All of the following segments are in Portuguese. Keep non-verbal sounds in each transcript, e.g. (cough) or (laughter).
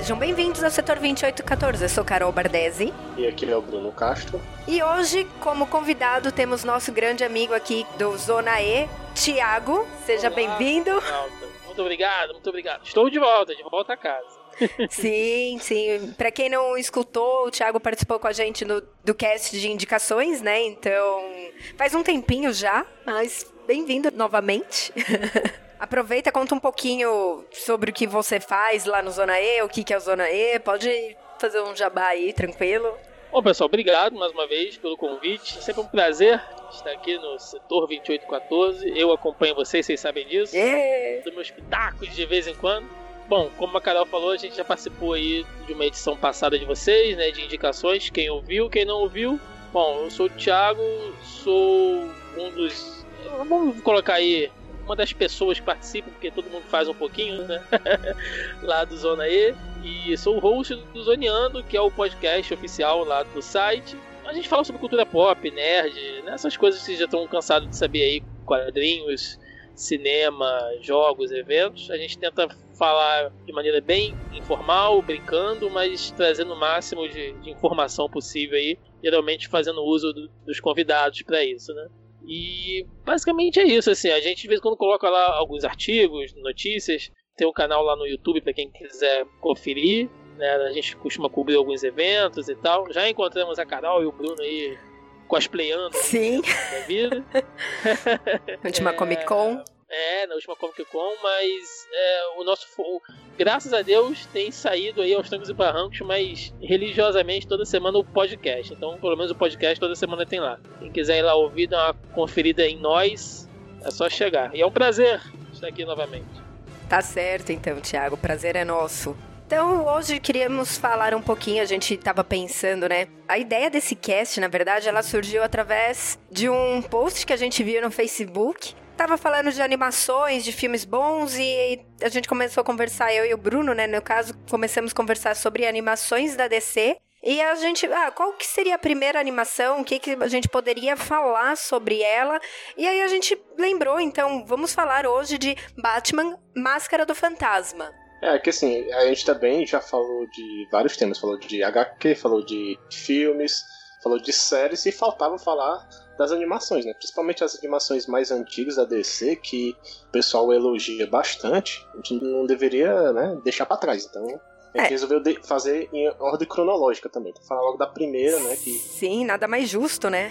Sejam bem-vindos ao setor 2814. Eu sou Carol Bardesi. E aqui é o Bruno Castro. E hoje, como convidado, temos nosso grande amigo aqui do Zona E, Tiago. Seja bem-vindo. Muito obrigado, muito obrigado. Estou de volta, de volta a casa. (laughs) sim, sim. Para quem não escutou, o Thiago participou com a gente no, do cast de indicações, né? Então, faz um tempinho já, mas bem-vindo novamente. (laughs) Aproveita, conta um pouquinho sobre o que você faz lá no Zona E, o que, que é o Zona E. Pode fazer um jabá aí, tranquilo. Bom, pessoal, obrigado mais uma vez pelo convite. Sempre um prazer estar aqui no setor 2814. Eu acompanho vocês, vocês sabem disso. Yeah. Dos meus pitacos de vez em quando. Bom, como a Carol falou, a gente já participou aí de uma edição passada de vocês, né? De indicações. Quem ouviu, quem não ouviu. Bom, eu sou o Thiago, sou um dos. Vamos colocar aí uma das pessoas que participam, porque todo mundo faz um pouquinho, né? (laughs) lá do Zona E. E sou o host do Zoneando, que é o podcast oficial lá do site. A gente fala sobre cultura pop, nerd, né? essas coisas que vocês já estão cansados de saber aí, quadrinhos, cinema, jogos, eventos. A gente tenta falar de maneira bem informal, brincando, mas trazendo o máximo de, de informação possível aí, geralmente fazendo uso do, dos convidados para isso, né? E basicamente é isso, assim, a gente de vez em quando coloca lá alguns artigos, notícias, tem um canal lá no YouTube para quem quiser conferir, né? A gente costuma cobrir alguns eventos e tal. Já encontramos a Carol e o Bruno aí cosplayando Sim. da vida. (laughs) Última é... Comic Con. É, na última Comic Con, mas é, o nosso. O, graças a Deus tem saído aí aos trancos e barrancos, mas religiosamente toda semana o podcast. Então, pelo menos o podcast toda semana tem lá. Quem quiser ir lá ouvir, dar uma conferida em nós, é só chegar. E é um prazer estar aqui novamente. Tá certo, então, Thiago. O prazer é nosso. Então, hoje queríamos falar um pouquinho, a gente estava pensando, né? A ideia desse cast, na verdade, ela surgiu através de um post que a gente viu no Facebook tava falando de animações, de filmes bons e a gente começou a conversar, eu e o Bruno, né? No caso, começamos a conversar sobre animações da DC. E a gente, ah, qual que seria a primeira animação? O que, que a gente poderia falar sobre ela? E aí a gente lembrou, então, vamos falar hoje de Batman Máscara do Fantasma. É, que assim, a gente também já falou de vários temas, falou de HQ, falou de filmes, falou de séries e faltava falar das animações, né? Principalmente as animações mais antigas da DC, que o pessoal elogia bastante, a gente não deveria né, deixar para trás. Então, a gente é. resolveu fazer em ordem cronológica também. Então, falar logo da primeira, né? Que... Sim, nada mais justo, né?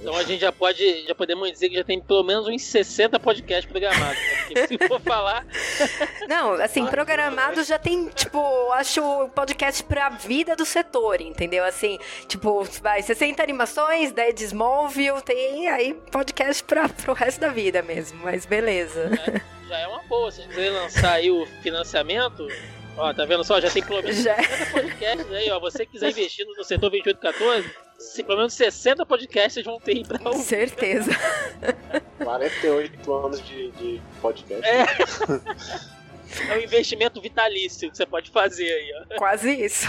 Então a gente já pode, já podemos dizer que já tem pelo menos uns 60 podcasts programados. Né? Se for falar. (laughs) Não, assim, programados já tem, tipo, acho podcast pra vida do setor, entendeu? Assim, tipo, vai, 60 animações, 10 de Smallville, tem aí podcast pra, pro resto da vida mesmo, mas beleza. É, já é uma boa, se quiser lançar aí o financiamento, Ó, tá vendo só? Já tem pelo menos 60 podcasts aí, ó. Você quiser investir no setor 2814, se, pelo menos 60 podcasts vão ter pra (laughs) ouvir. Certeza. 48 anos de, de podcast. É. é um investimento vitalício que você pode fazer aí, ó. Quase isso.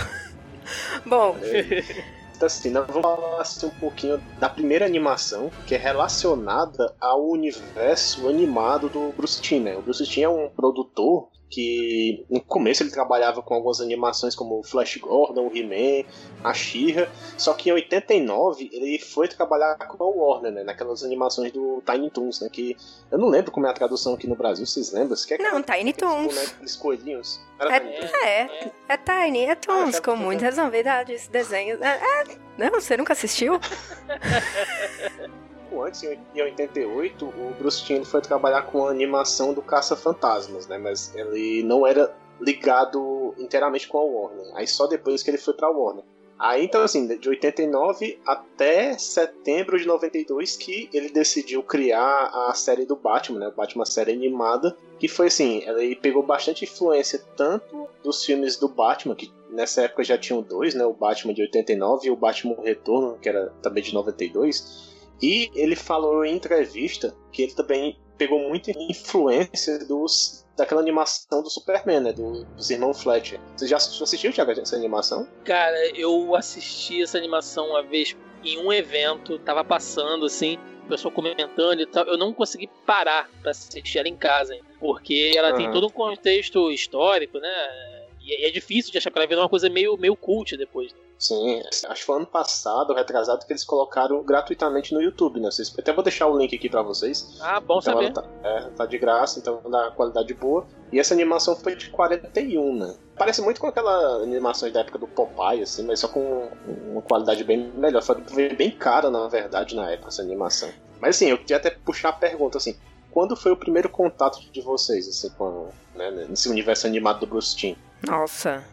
Bom. É assim, nós vamos falar assim, um pouquinho da primeira animação, que é relacionada ao universo animado do Bruce Timm, né? O Bruce Timm é um produtor que no começo ele trabalhava com algumas animações como o Flash Gordon, o He-Man, a She-Ra, só que em 89 ele foi trabalhar com a Warner, né, naquelas animações do Tiny Toons, né, que eu não lembro como é a tradução aqui no Brasil, vocês lembram? Você quer não, Tiny Toons. Aqueles coelhinhos. É, é, é, Tiny, é Toons, ah, com muitas novidades, desenhos. É, é, não, você nunca assistiu? (laughs) pouco antes, em 88, o Bruce Timm foi trabalhar com a animação do Caça-Fantasmas, né? Mas ele não era ligado inteiramente com a Warner. Aí só depois que ele foi pra Warner. Aí então assim, de 89 até setembro de 92 que ele decidiu criar a série do Batman, né? O Batman série animada, que foi assim, ele pegou bastante influência tanto dos filmes do Batman, que nessa época já tinham dois, né? O Batman de 89 e o Batman Retorno, que era também de 92 e ele falou em entrevista que ele também pegou muita influência dos daquela animação do Superman, né? Do, dos irmãos Fletcher. Você já assistiu, Thiago, essa animação? Cara, eu assisti essa animação uma vez em um evento, tava passando assim, o pessoal comentando e tal. Eu não consegui parar pra assistir ela em casa, hein? porque ela uhum. tem todo um contexto histórico, né? E é difícil de achar, porque ela virou uma coisa meio, meio cult depois. Né? Sim, acho que foi ano passado, retrasado, que eles colocaram gratuitamente no YouTube, né? Vocês, até vou deixar o link aqui para vocês. Ah, bom então saber. Tá, é, tá de graça, então dá qualidade boa. E essa animação foi de 41, né? Parece muito com aquela animação da época do Popeye, assim, mas só com uma qualidade bem melhor. Foi bem cara, na verdade, na época, essa animação. Mas assim, eu queria até puxar a pergunta, assim, quando foi o primeiro contato de vocês, assim, com, né, nesse universo animado do Bruce Timm? Nossa,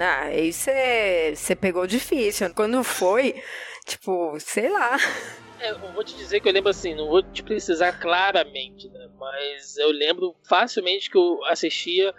ah, aí você pegou difícil. Quando foi, tipo, sei lá. É, eu vou te dizer que eu lembro assim, não vou te precisar claramente, né? Mas eu lembro facilmente que eu assistia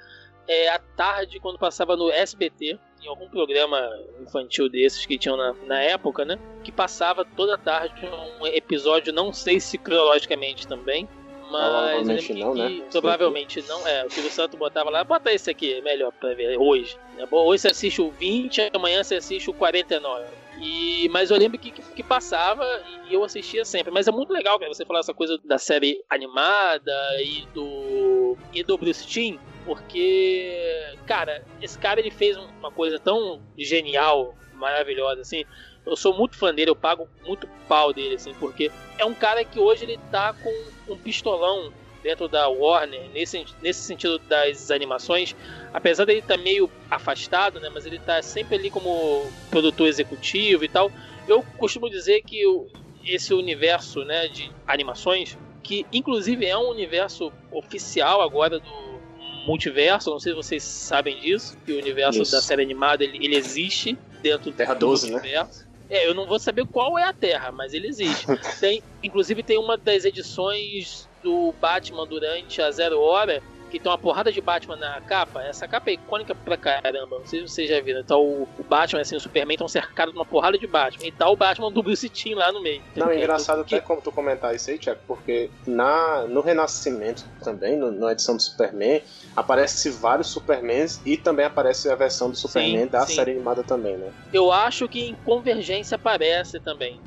é, à tarde quando passava no SBT, em algum programa infantil desses que tinham na, na época, né? Que passava toda tarde um episódio, não sei se cronologicamente também, mas provavelmente não, né? Provavelmente não. É, o Silvio Santos botava lá, bota esse aqui, é melhor pra ver hoje. É bom, hoje você assiste o 20, amanhã você assiste o 49. E, mas eu lembro que, que, que, passava e eu assistia sempre. Mas é muito legal você falar essa coisa da série animada e do, e do Bruce Timm, porque, cara, esse cara ele fez uma coisa tão genial, maravilhosa, assim eu sou muito fã dele, eu pago muito pau dele, assim, porque é um cara que hoje ele tá com um pistolão dentro da Warner, nesse, nesse sentido das animações, apesar dele estar tá meio afastado, né, mas ele tá sempre ali como produtor executivo e tal. Eu costumo dizer que esse universo, né, de animações, que inclusive é um universo oficial agora do multiverso, não sei se vocês sabem disso, que o universo Isso. da série animada ele, ele existe dentro Terra do 12, né? universo. Né? É, eu não vou saber qual é a Terra, mas ele existe. (laughs) Tem, inclusive tem uma das edições do Batman durante a Zero Hora que tem uma porrada de Batman na capa. Essa capa é icônica pra caramba. Não sei se vocês já viram. Então o, Batman, assim, o Superman estão cercados de uma porrada de Batman. E tá o Batman do Bruce Timm lá no meio. Não, é engraçado até como tu comentar isso aí, Tiago, porque na, no Renascimento também, no, na edição do Superman, aparece vários Supermans e também aparece a versão do Superman sim, da sim. série animada também, né? Eu acho que em Convergência aparece também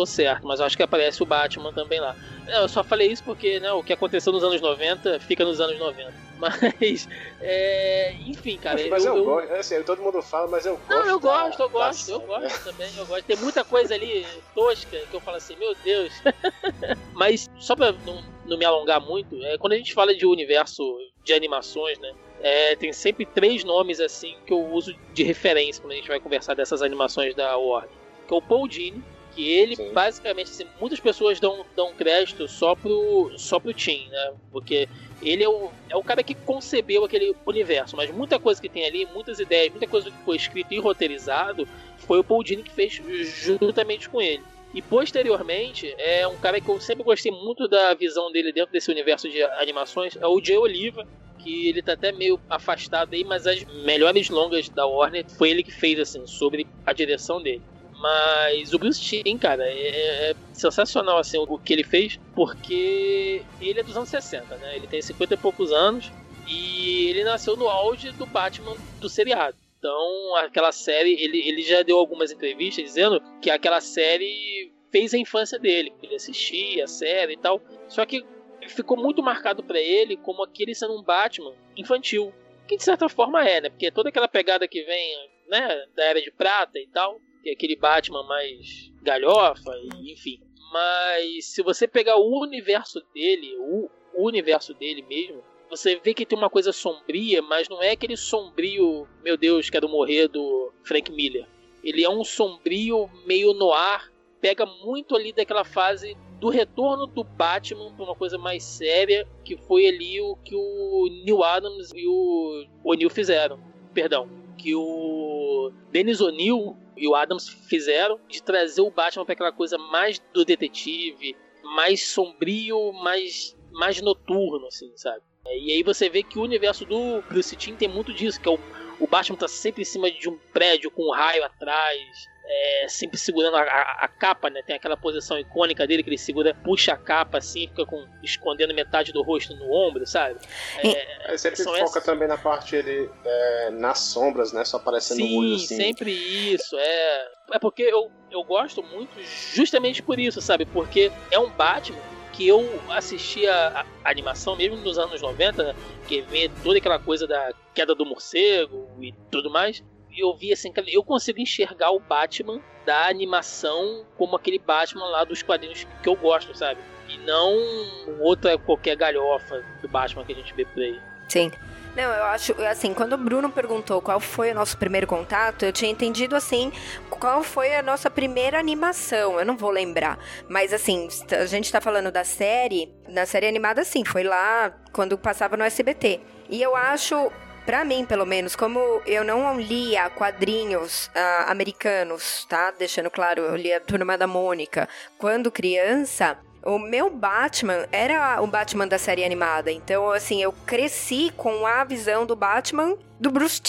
tô certo, mas eu acho que aparece o Batman também lá. Eu só falei isso porque né, o que aconteceu nos anos 90 fica nos anos 90. (laughs) Mas, é, enfim, cara. Mas, mas eu, eu, gosto, assim, todo mundo fala, mas eu gosto. Não, eu gosto, eu gosto, eu gosto também, eu gosto. Tem muita coisa ali tosca que eu falo assim, meu Deus. (laughs) mas, só pra não, não me alongar muito, é, quando a gente fala de universo de animações, né? É, tem sempre três nomes assim que eu uso de referência quando a gente vai conversar dessas animações da Warner. Que é o Paul Dini, que ele, Sim. basicamente, assim, muitas pessoas dão, dão crédito só pro, só pro Tim, né? Porque ele é o, é o cara que concebeu aquele universo, mas muita coisa que tem ali, muitas ideias, muita coisa que foi escrito e roteirizado, foi o Paul Dini que fez juntamente com ele. E posteriormente, é um cara que eu sempre gostei muito da visão dele dentro desse universo de animações, é o Jay Oliva, que ele tá até meio afastado aí, mas as melhores longas da Warner foi ele que fez, assim, sobre a direção dele. Mas o Bruce Timm, cara, é, é, sensacional assim o que ele fez, porque ele é dos anos 60, né? Ele tem 50 e poucos anos e ele nasceu no auge do Batman do seriado. Então, aquela série, ele, ele já deu algumas entrevistas dizendo que aquela série fez a infância dele, ele assistia a série e tal. Só que ficou muito marcado para ele como aquele sendo um Batman infantil, que de certa forma é, né? Porque toda aquela pegada que vem, né, da era de prata e tal, que é aquele Batman mais galhofa, enfim. Mas se você pegar o universo dele, o, o universo dele mesmo, você vê que tem uma coisa sombria, mas não é aquele sombrio, meu Deus, quero morrer do Frank Miller. Ele é um sombrio meio no ar, pega muito ali daquela fase do retorno do Batman para uma coisa mais séria, que foi ali o que o Neil Adams e o O'Neill fizeram. Perdão, que o Dennis O'Neill e o Adams fizeram de trazer o Batman para aquela coisa mais do detetive, mais sombrio, mais, mais noturno, assim, sabe? E aí você vê que o universo do Bruce Timm tem muito disso, que é o, o Batman tá sempre em cima de um prédio com um raio atrás é, sempre segurando a, a, a, capa, né? Tem aquela posição icônica dele que ele segura, puxa a capa assim, fica com escondendo metade do rosto no ombro, sabe? É, é sempre foca essas... também na parte ele é, nas sombras, né? Só aparecendo Sim, o olho assim. sempre isso. É, é porque eu, eu gosto muito justamente por isso, sabe? Porque é um Batman que eu assistia a, a animação mesmo nos anos 90, né? Que vê toda aquela coisa da queda do morcego e tudo mais eu vi assim, eu consigo enxergar o Batman da animação como aquele Batman lá dos quadrinhos que eu gosto, sabe? E não outra qualquer galhofa do Batman que a gente vê por aí. Sim. Não, eu acho, assim, quando o Bruno perguntou qual foi o nosso primeiro contato, eu tinha entendido, assim, qual foi a nossa primeira animação. Eu não vou lembrar. Mas, assim, a gente tá falando da série, na série animada, sim, foi lá quando passava no SBT. E eu acho para mim, pelo menos, como eu não lia quadrinhos uh, americanos, tá? Deixando claro, eu lia Turma da Mônica quando criança. O meu Batman era o Batman da série animada. Então, assim, eu cresci com a visão do Batman do Bruce.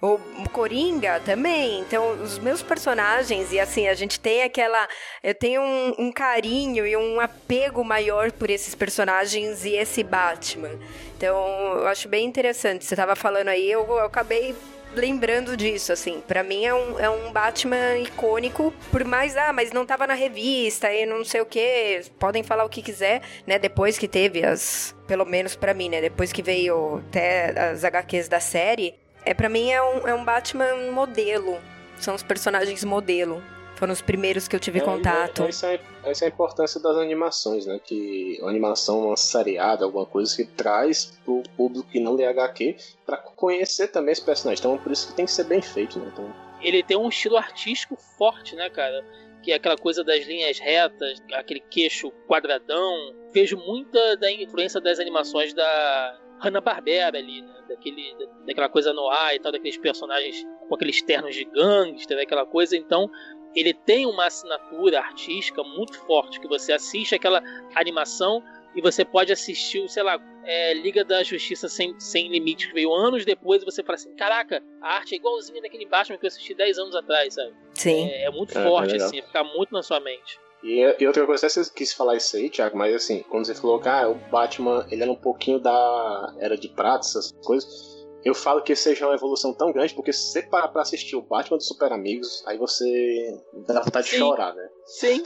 O Coringa também. Então, os meus personagens, e assim, a gente tem aquela. Eu tenho um, um carinho e um apego maior por esses personagens e esse Batman. Então, eu acho bem interessante. Você tava falando aí, eu, eu acabei lembrando disso, assim. para mim é um, é um Batman icônico, por mais, ah, mas não tava na revista e não sei o que. Podem falar o que quiser, né? Depois que teve as. Pelo menos para mim, né? Depois que veio até as HQs da série. É, para mim é um, é um Batman modelo. São os personagens modelo. Foram os primeiros que eu tive é, contato. É, essa, é, essa é a importância das animações, né? Que a animação, uma seriada, alguma coisa que traz pro público que não lê HQ para conhecer também esse personagem. Então por isso que tem que ser bem feito, né? Então... Ele tem um estilo artístico forte, né, cara? Que é aquela coisa das linhas retas, aquele queixo quadradão. Vejo muita da influência das animações da Hanna-Barbera ali, né? Daquele, daquela coisa no ar e tal, daqueles personagens com aqueles ternos de gangster, aquela coisa. Então, ele tem uma assinatura artística muito forte, que você assiste aquela animação e você pode assistir, sei lá, é, Liga da Justiça Sem, Sem Limites, que veio anos depois, e você fala assim, caraca, a arte é igualzinha daquele Batman que eu assisti 10 anos atrás, sabe? Sim. É, é muito é, forte, é assim, fica muito na sua mente. E, e, outra coisa, você quis falar isso aí, Thiago, mas assim, quando você falou que ah, o Batman ele era um pouquinho da Era de Prata, essas coisas, eu falo que seja uma evolução tão grande, porque se você parar pra assistir o Batman dos Super Amigos, aí você dá vontade Sim. de chorar, né? Sim.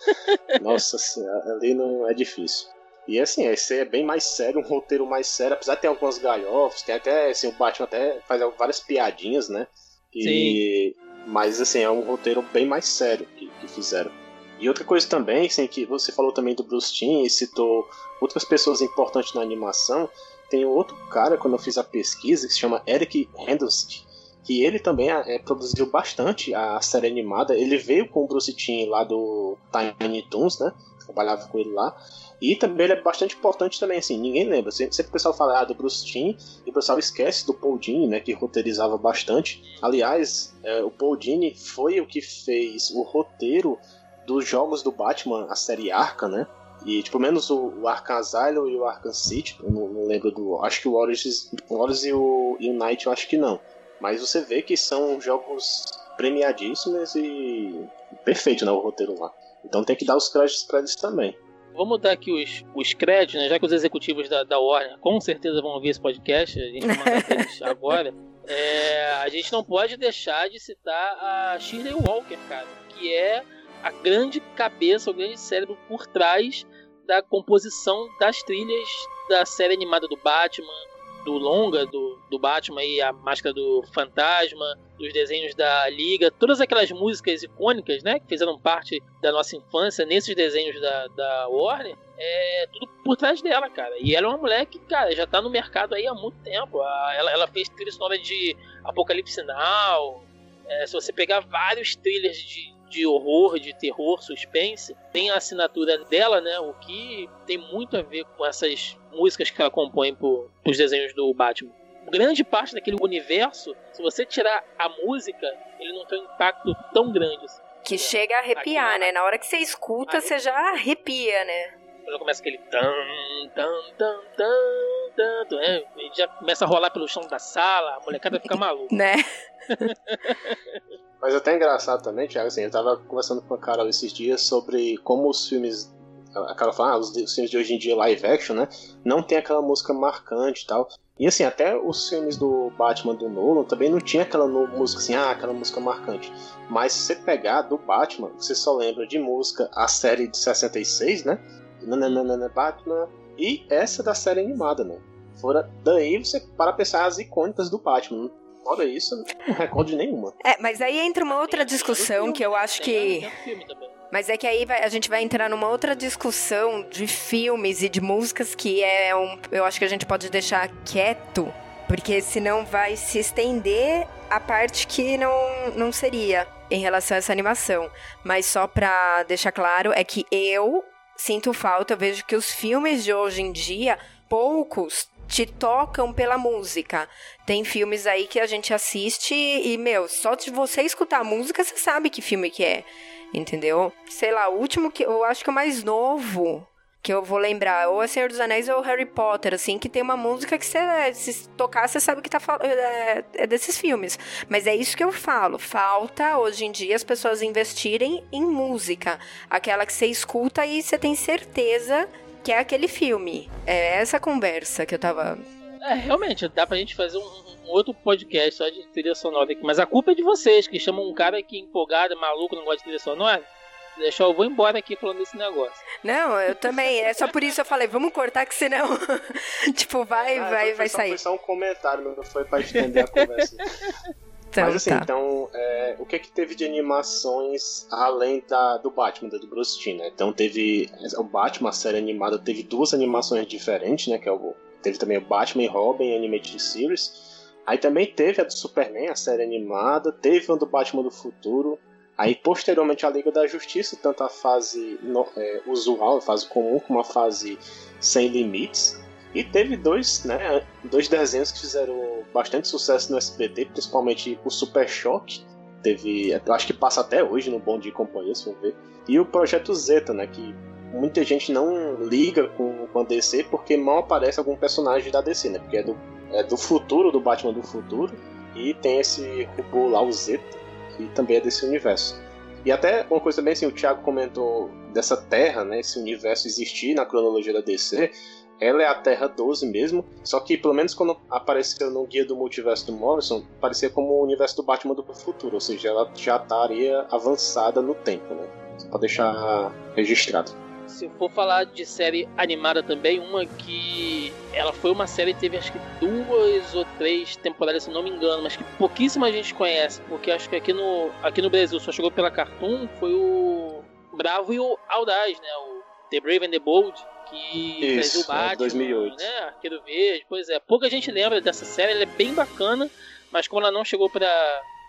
(laughs) Nossa senhora, ali não é difícil. E assim, esse é bem mais sério, um roteiro mais sério, apesar de ter algumas galhofas, tem até, assim, o Batman até faz várias piadinhas, né? E, Sim. Mas assim, é um roteiro bem mais sério que, que fizeram. E outra coisa também, assim, que você falou também do Bruce Timm e citou outras pessoas importantes na animação, tem outro cara, quando eu fiz a pesquisa, que se chama Eric Henderson, que ele também é, produziu bastante a série animada. Ele veio com o Bruce Timm lá do Tiny Toons, né? Trabalhava com ele lá. E também ele é bastante importante também, assim, ninguém lembra. Sempre o pessoal fala ah, do Bruce Timm e o pessoal esquece do Paul Dini, né, que roteirizava bastante. Aliás, é, o Paul Dini foi o que fez o roteiro dos jogos do Batman, a série Arca, né? E, tipo, menos o, o Arkham Asylum e o Arkham City, eu não, não lembro do. Acho que o Origins, Origins e o, e o Night eu acho que não. Mas você vê que são jogos premiadíssimos e perfeito, né? O roteiro lá. Então tem que dar os créditos para eles também. Vamos dar aqui os, os créditos, né? Já que os executivos da, da Warner com certeza vão ouvir esse podcast, a gente pra eles (laughs) agora. É, a gente não pode deixar de citar a Shirley Walker, cara, que é a grande cabeça, o grande cérebro por trás da composição das trilhas da série animada do Batman, do longa do, do Batman e a máscara do fantasma, dos desenhos da Liga, todas aquelas músicas icônicas, né, que fizeram parte da nossa infância nesses desenhos da, da Warner, é tudo por trás dela, cara. E ela é uma mulher que, cara, já tá no mercado aí há muito tempo. Ela, ela fez trilha sonora de Apocalipse Now. É, se você pegar vários trilhas de, de horror, de terror, suspense, tem a assinatura dela, né? O que tem muito a ver com essas músicas que ela compõe para os desenhos do Batman. Grande parte daquele universo, se você tirar a música, ele não tem um impacto tão grande. Assim. Que chega a arrepiar, né? Na hora que você escuta, você já arrepia, né? Quando começa aquele tan, tan, tan, tan, tan, tan é, já começa a rolar pelo chão da sala, a molecada fica maluca. né? Mas é até engraçado também, Thiago, assim, eu tava conversando com a Carol esses dias sobre como os filmes. A Carol fala, ah, os, os filmes de hoje em dia live action, né? Não tem aquela música marcante e tal. E assim, até os filmes do Batman do Nolan também não tinha aquela música assim, ah, aquela música marcante. Mas se você pegar do Batman, você só lembra de música a série de 66, né? Nananana Batman. E essa da série animada, né? Fora daí você para pensar as icônicas do Batman. Fora isso, não recordo nenhuma. É, mas aí entra uma outra discussão que eu acho que. Mas é que aí vai, a gente vai entrar numa outra discussão de filmes e de músicas que é um. Eu acho que a gente pode deixar quieto, porque senão vai se estender a parte que não, não seria em relação a essa animação. Mas só pra deixar claro, é que eu sinto falta, eu vejo que os filmes de hoje em dia, poucos te tocam pela música. Tem filmes aí que a gente assiste e, meu, só de você escutar a música, você sabe que filme que é. Entendeu? Sei lá, o último que eu acho que o mais novo que eu vou lembrar, ou é Senhor dos Anéis ou Harry Potter, assim, que tem uma música que você, se tocar, você sabe que tá é, é desses filmes. Mas é isso que eu falo. Falta, hoje em dia, as pessoas investirem em música. Aquela que você escuta e você tem certeza que é aquele filme. É essa conversa que eu tava. É, realmente, dá pra gente fazer um, um outro podcast só de trilha sonora aqui. Mas a culpa é de vocês, que chamam um cara que empolgado, maluco, não gosta de trilha sonora. Deixa eu vou embora aqui falando desse negócio. Não, eu também. É só por isso eu falei, vamos cortar que senão, (laughs) tipo, vai, ah, vai, vai sair. Foi só um comentário, não foi pra estender a (laughs) conversa. Então, Mas assim, tá. então, é, o que é que teve de animações além da, do Batman, do Bruce Timm, né? Então teve o Batman, a série animada, teve duas animações diferentes, né? Que é o, teve também o Batman e Robin Animated Series. Aí também teve a do Superman, a série animada, teve a do Batman do Futuro, Aí, posteriormente, a Liga da Justiça, tanto a fase no, é, usual, a fase comum, como a fase sem limites. E teve dois, né, dois desenhos que fizeram bastante sucesso no SBT, principalmente o Super Choque. Teve, eu acho que passa até hoje no Bom Dia e Companhia, se ver. E o Projeto Zeta, né, que muita gente não liga com, com a DC porque mal aparece algum personagem da DC, né, porque é do, é do futuro, do Batman do futuro. E tem esse robô lá, o Zeta que também é desse universo. E até uma coisa também, assim, o Thiago comentou dessa Terra, né, esse universo existir na cronologia da DC, ela é a Terra 12 mesmo, só que pelo menos quando apareceu no guia do multiverso do Morrison, parecia como o universo do Batman do futuro, ou seja, ela já estaria avançada no tempo, né? Só pra deixar registrado se for falar de série animada também, uma que ela foi uma série que teve acho que duas ou três temporadas, se não me engano, mas que pouquíssima gente conhece, porque acho que aqui no, aqui no Brasil só chegou pela Cartoon, foi o Bravo e o Audaz, né? O The Brave and the Bold, que Isso, fez o Batman, é 2008. né? Arqueiro Verde, pois é. Pouca gente lembra dessa série, ela é bem bacana, mas como ela não chegou pra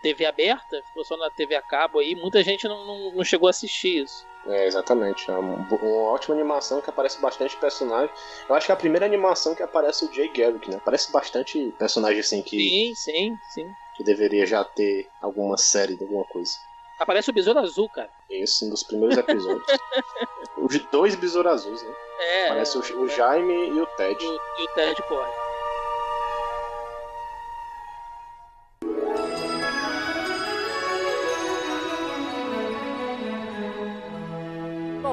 TV aberta, ficou só na TV a cabo aí, muita gente não, não, não chegou a assistir isso. É, exatamente. É uma, uma, ótima animação que aparece bastante personagem. Eu acho que é a primeira animação que aparece o Jay Garrick, né? Aparece bastante personagem assim que. Sim, sim, sim. Que deveria já ter alguma série de alguma coisa. Aparece o Besouro Azul, cara. Isso, um dos primeiros episódios. (laughs) Os dois Besouros Azuis, né? É. Aparece o, o Jaime e o Ted. E, e o Ted corre.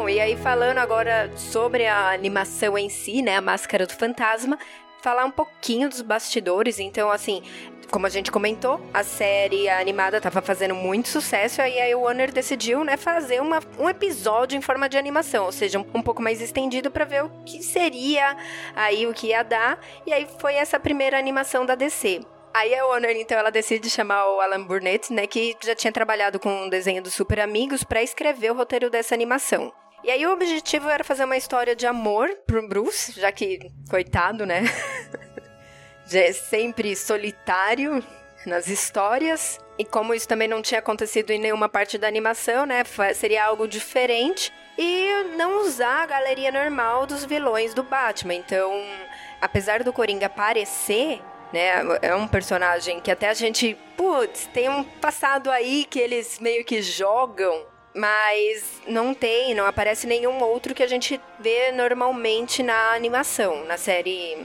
E aí falando agora sobre a animação em si, né, a Máscara do Fantasma, falar um pouquinho dos bastidores. Então, assim, como a gente comentou, a série animada estava fazendo muito sucesso, aí a Warner decidiu, né, fazer uma, um episódio em forma de animação, ou seja, um, um pouco mais estendido para ver o que seria aí o que ia dar. E aí foi essa primeira animação da DC. Aí a Warner, então, ela decide chamar o Alan Burnett, né, que já tinha trabalhado com o desenho dos Super Amigos, para escrever o roteiro dessa animação. E aí o objetivo era fazer uma história de amor pro Bruce, já que, coitado, né? (laughs) já é sempre solitário nas histórias. E como isso também não tinha acontecido em nenhuma parte da animação, né? Seria algo diferente. E não usar a galeria normal dos vilões do Batman. Então, apesar do Coringa aparecer, né? É um personagem que até a gente, putz, tem um passado aí que eles meio que jogam mas não tem, não aparece nenhum outro que a gente vê normalmente na animação, na série,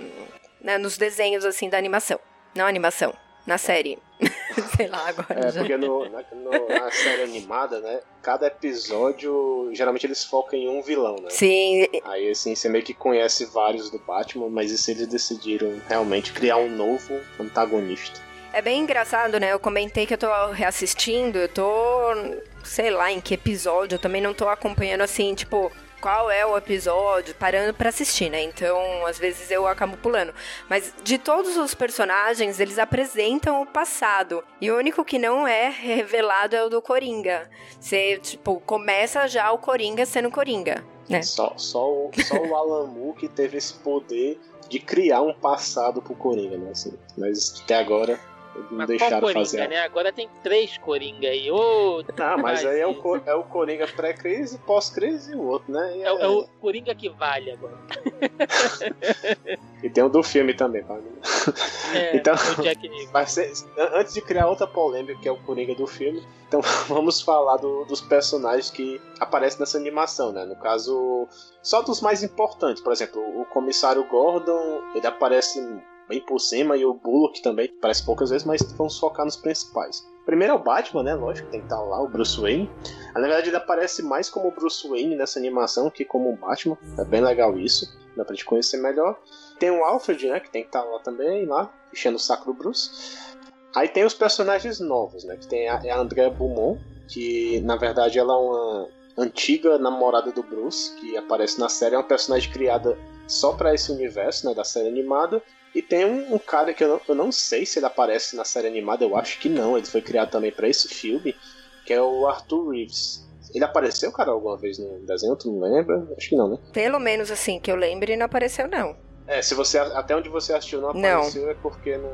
né, nos desenhos assim da animação. Não animação, na série. (laughs) Sei lá agora. É, já. porque no, na, no- na série animada, né? Cada episódio, geralmente eles focam em um vilão, né? Sim, Aí assim, você meio que conhece vários do Batman, mas isso eles decidiram realmente criar um novo antagonista. É bem engraçado, né? Eu comentei que eu tô reassistindo, eu tô, sei lá, em que episódio, eu também não tô acompanhando assim, tipo, qual é o episódio, parando pra assistir, né? Então, às vezes eu acabo pulando. Mas de todos os personagens, eles apresentam o passado. E o único que não é (laughs) revelado é o do Coringa. Você, tipo, começa já o Coringa sendo Coringa, né? Só, só, o- só o Alan Moore que teve esse poder de criar um passado pro Coringa, né? Assim, mas até agora não Mas qual deixaram Coringa, fazer. né? Agora tem três Coringa aí. Ô, Ah, mas aí é o, é o Coringa pré-crise, pós-crise e o outro, né? É, o- é o Coringa que vale agora. (laughs) e tem o do filme também, tá? É, (laughs) Então-. Mas antes de criar outra polêmica, que é o Coringa do filme, então (laughs) vamos falar do- dos personagens que aparecem nessa animação, né? No caso, só dos mais importantes. Por exemplo, o comissário Gordon, ele aparece bem por cima, e o Bullock também aparece poucas vezes, mas vamos focar nos principais. Primeiro é o Batman, né? Lógico, tem que estar lá, o Bruce Wayne. Na verdade, ele aparece mais como o Bruce Wayne nessa animação que como o Batman. É bem legal isso, dá pra gente conhecer melhor. Tem o Alfred, né? Que tem que estar lá também, lá, enchendo o saco do Bruce. Aí tem os personagens novos, né? Que tem a, é a Andrea Beaumont, que na verdade ela é uma antiga namorada do Bruce, que aparece na série, é uma personagem criada só pra esse universo, né? Da série animada. E tem um, um cara que eu não, eu não sei se ele aparece na série animada, eu acho que não, ele foi criado também pra esse filme, que é o Arthur Reeves. Ele apareceu, cara, alguma vez no desenho? Tu não lembra? Acho que não, né? Pelo menos assim, que eu lembre, não apareceu não. É, se você até onde você assistiu não Não. apareceu é porque não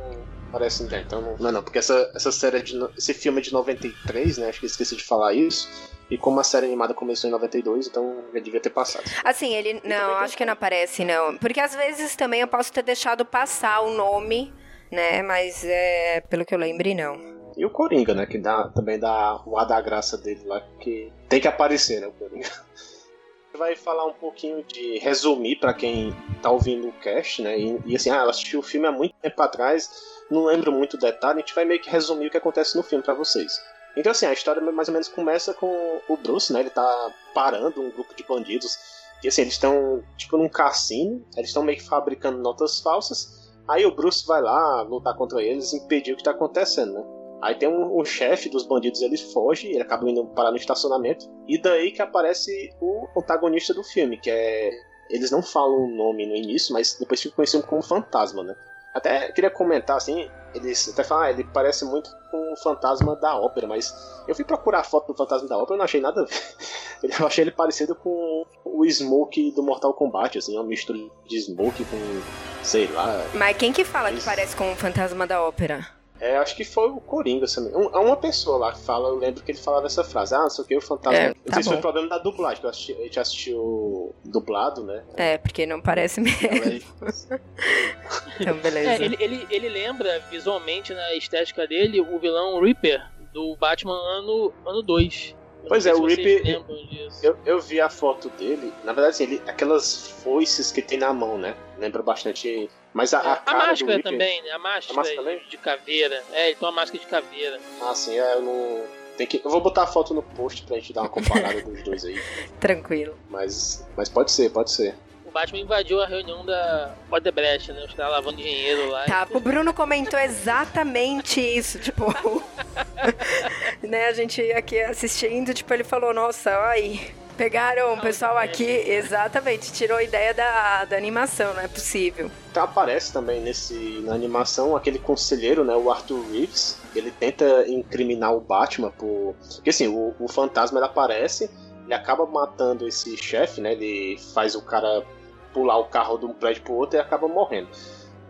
aparece ninguém. Então não, não, não, porque essa, essa série é de esse filme é de 93, né? Acho que esqueci de falar isso. E como a série animada começou em 92, então já devia ter passado. Assim, ele. Não, também acho que não aparece, não. Porque às vezes também eu posso ter deixado passar o nome, né? Mas é. Pelo que eu lembre, não. E o Coringa, né? Que dá, também dá o ar da graça dele lá, que tem que aparecer, né? O Coringa. (laughs) Vai falar um pouquinho de resumir pra quem tá ouvindo o cast, né? E, e assim, ah, eu assisti o filme há muito tempo atrás, não lembro muito detalhe, a gente vai meio que resumir o que acontece no filme pra vocês. Então, assim, a história mais ou menos começa com o Bruce, né? Ele tá parando um grupo de bandidos. E assim, eles estão tipo num cassino, eles estão meio que fabricando notas falsas. Aí o Bruce vai lá lutar contra eles e impedir o que tá acontecendo, né? Aí tem um, um chefe dos bandidos, ele foge, ele acaba indo parar no estacionamento. E daí que aparece o antagonista do filme, que é. Eles não falam o nome no início, mas depois fica conhecido como fantasma, né? Até queria comentar assim, eles até falam, ah, ele parece muito com o fantasma da ópera, mas eu fui procurar a foto do fantasma da ópera e não achei nada a ver. (laughs) Eu achei ele parecido com o Smoke do Mortal Kombat, assim, uma mistura de Smoke com, sei lá, Mas quem que fala que Isso. parece com o fantasma da ópera? É, acho que foi o Coringa, não- um- uma pessoa lá que fala, eu lembro que ele falava essa frase, ah, não sei o que, o fantasma. É, não tá sei se foi bom. problema da dublagem, que eu assisti, a gente assistiu dublado, né? É, porque não parece mesmo. (laughs) Então, (laughs) beleza. É, ele, ele, ele lembra visualmente na estética dele o vilão Reaper do Batman ano, ano 2. Eu Pois não é, o Reaper-. Eu, eu vi a foto dele, na verdade, assim, ele, aquelas foices que tem na mão, né? Lembra bastante. Mas a, a a máscara também, né? A máscara, máscara também? de caveira. É, ele tem uma máscara de caveira. Ah, sim, é, eu não. Tem que, eu vou botar a foto no post pra gente dar uma comparada dos dois aí. (laughs) Tranquilo. Mas, mas pode ser, pode ser. O Batman invadiu a reunião da Odebrecht, né? Os caras lavando dinheiro lá. Tá, o Bruno comentou exatamente isso, tipo, (laughs) né, a gente aqui assistindo, tipo, ele falou, nossa, aí, pegaram o pessoal aqui, exatamente, tirou a ideia da, da animação, não é possível. Então aparece também nesse na animação aquele conselheiro, né, o Arthur Reeves. Ele tenta incriminar o Batman por, porque assim o, o fantasma ele aparece, ele acaba matando esse chefe, né? Ele faz o cara pular o carro de um prédio pro outro e acaba morrendo.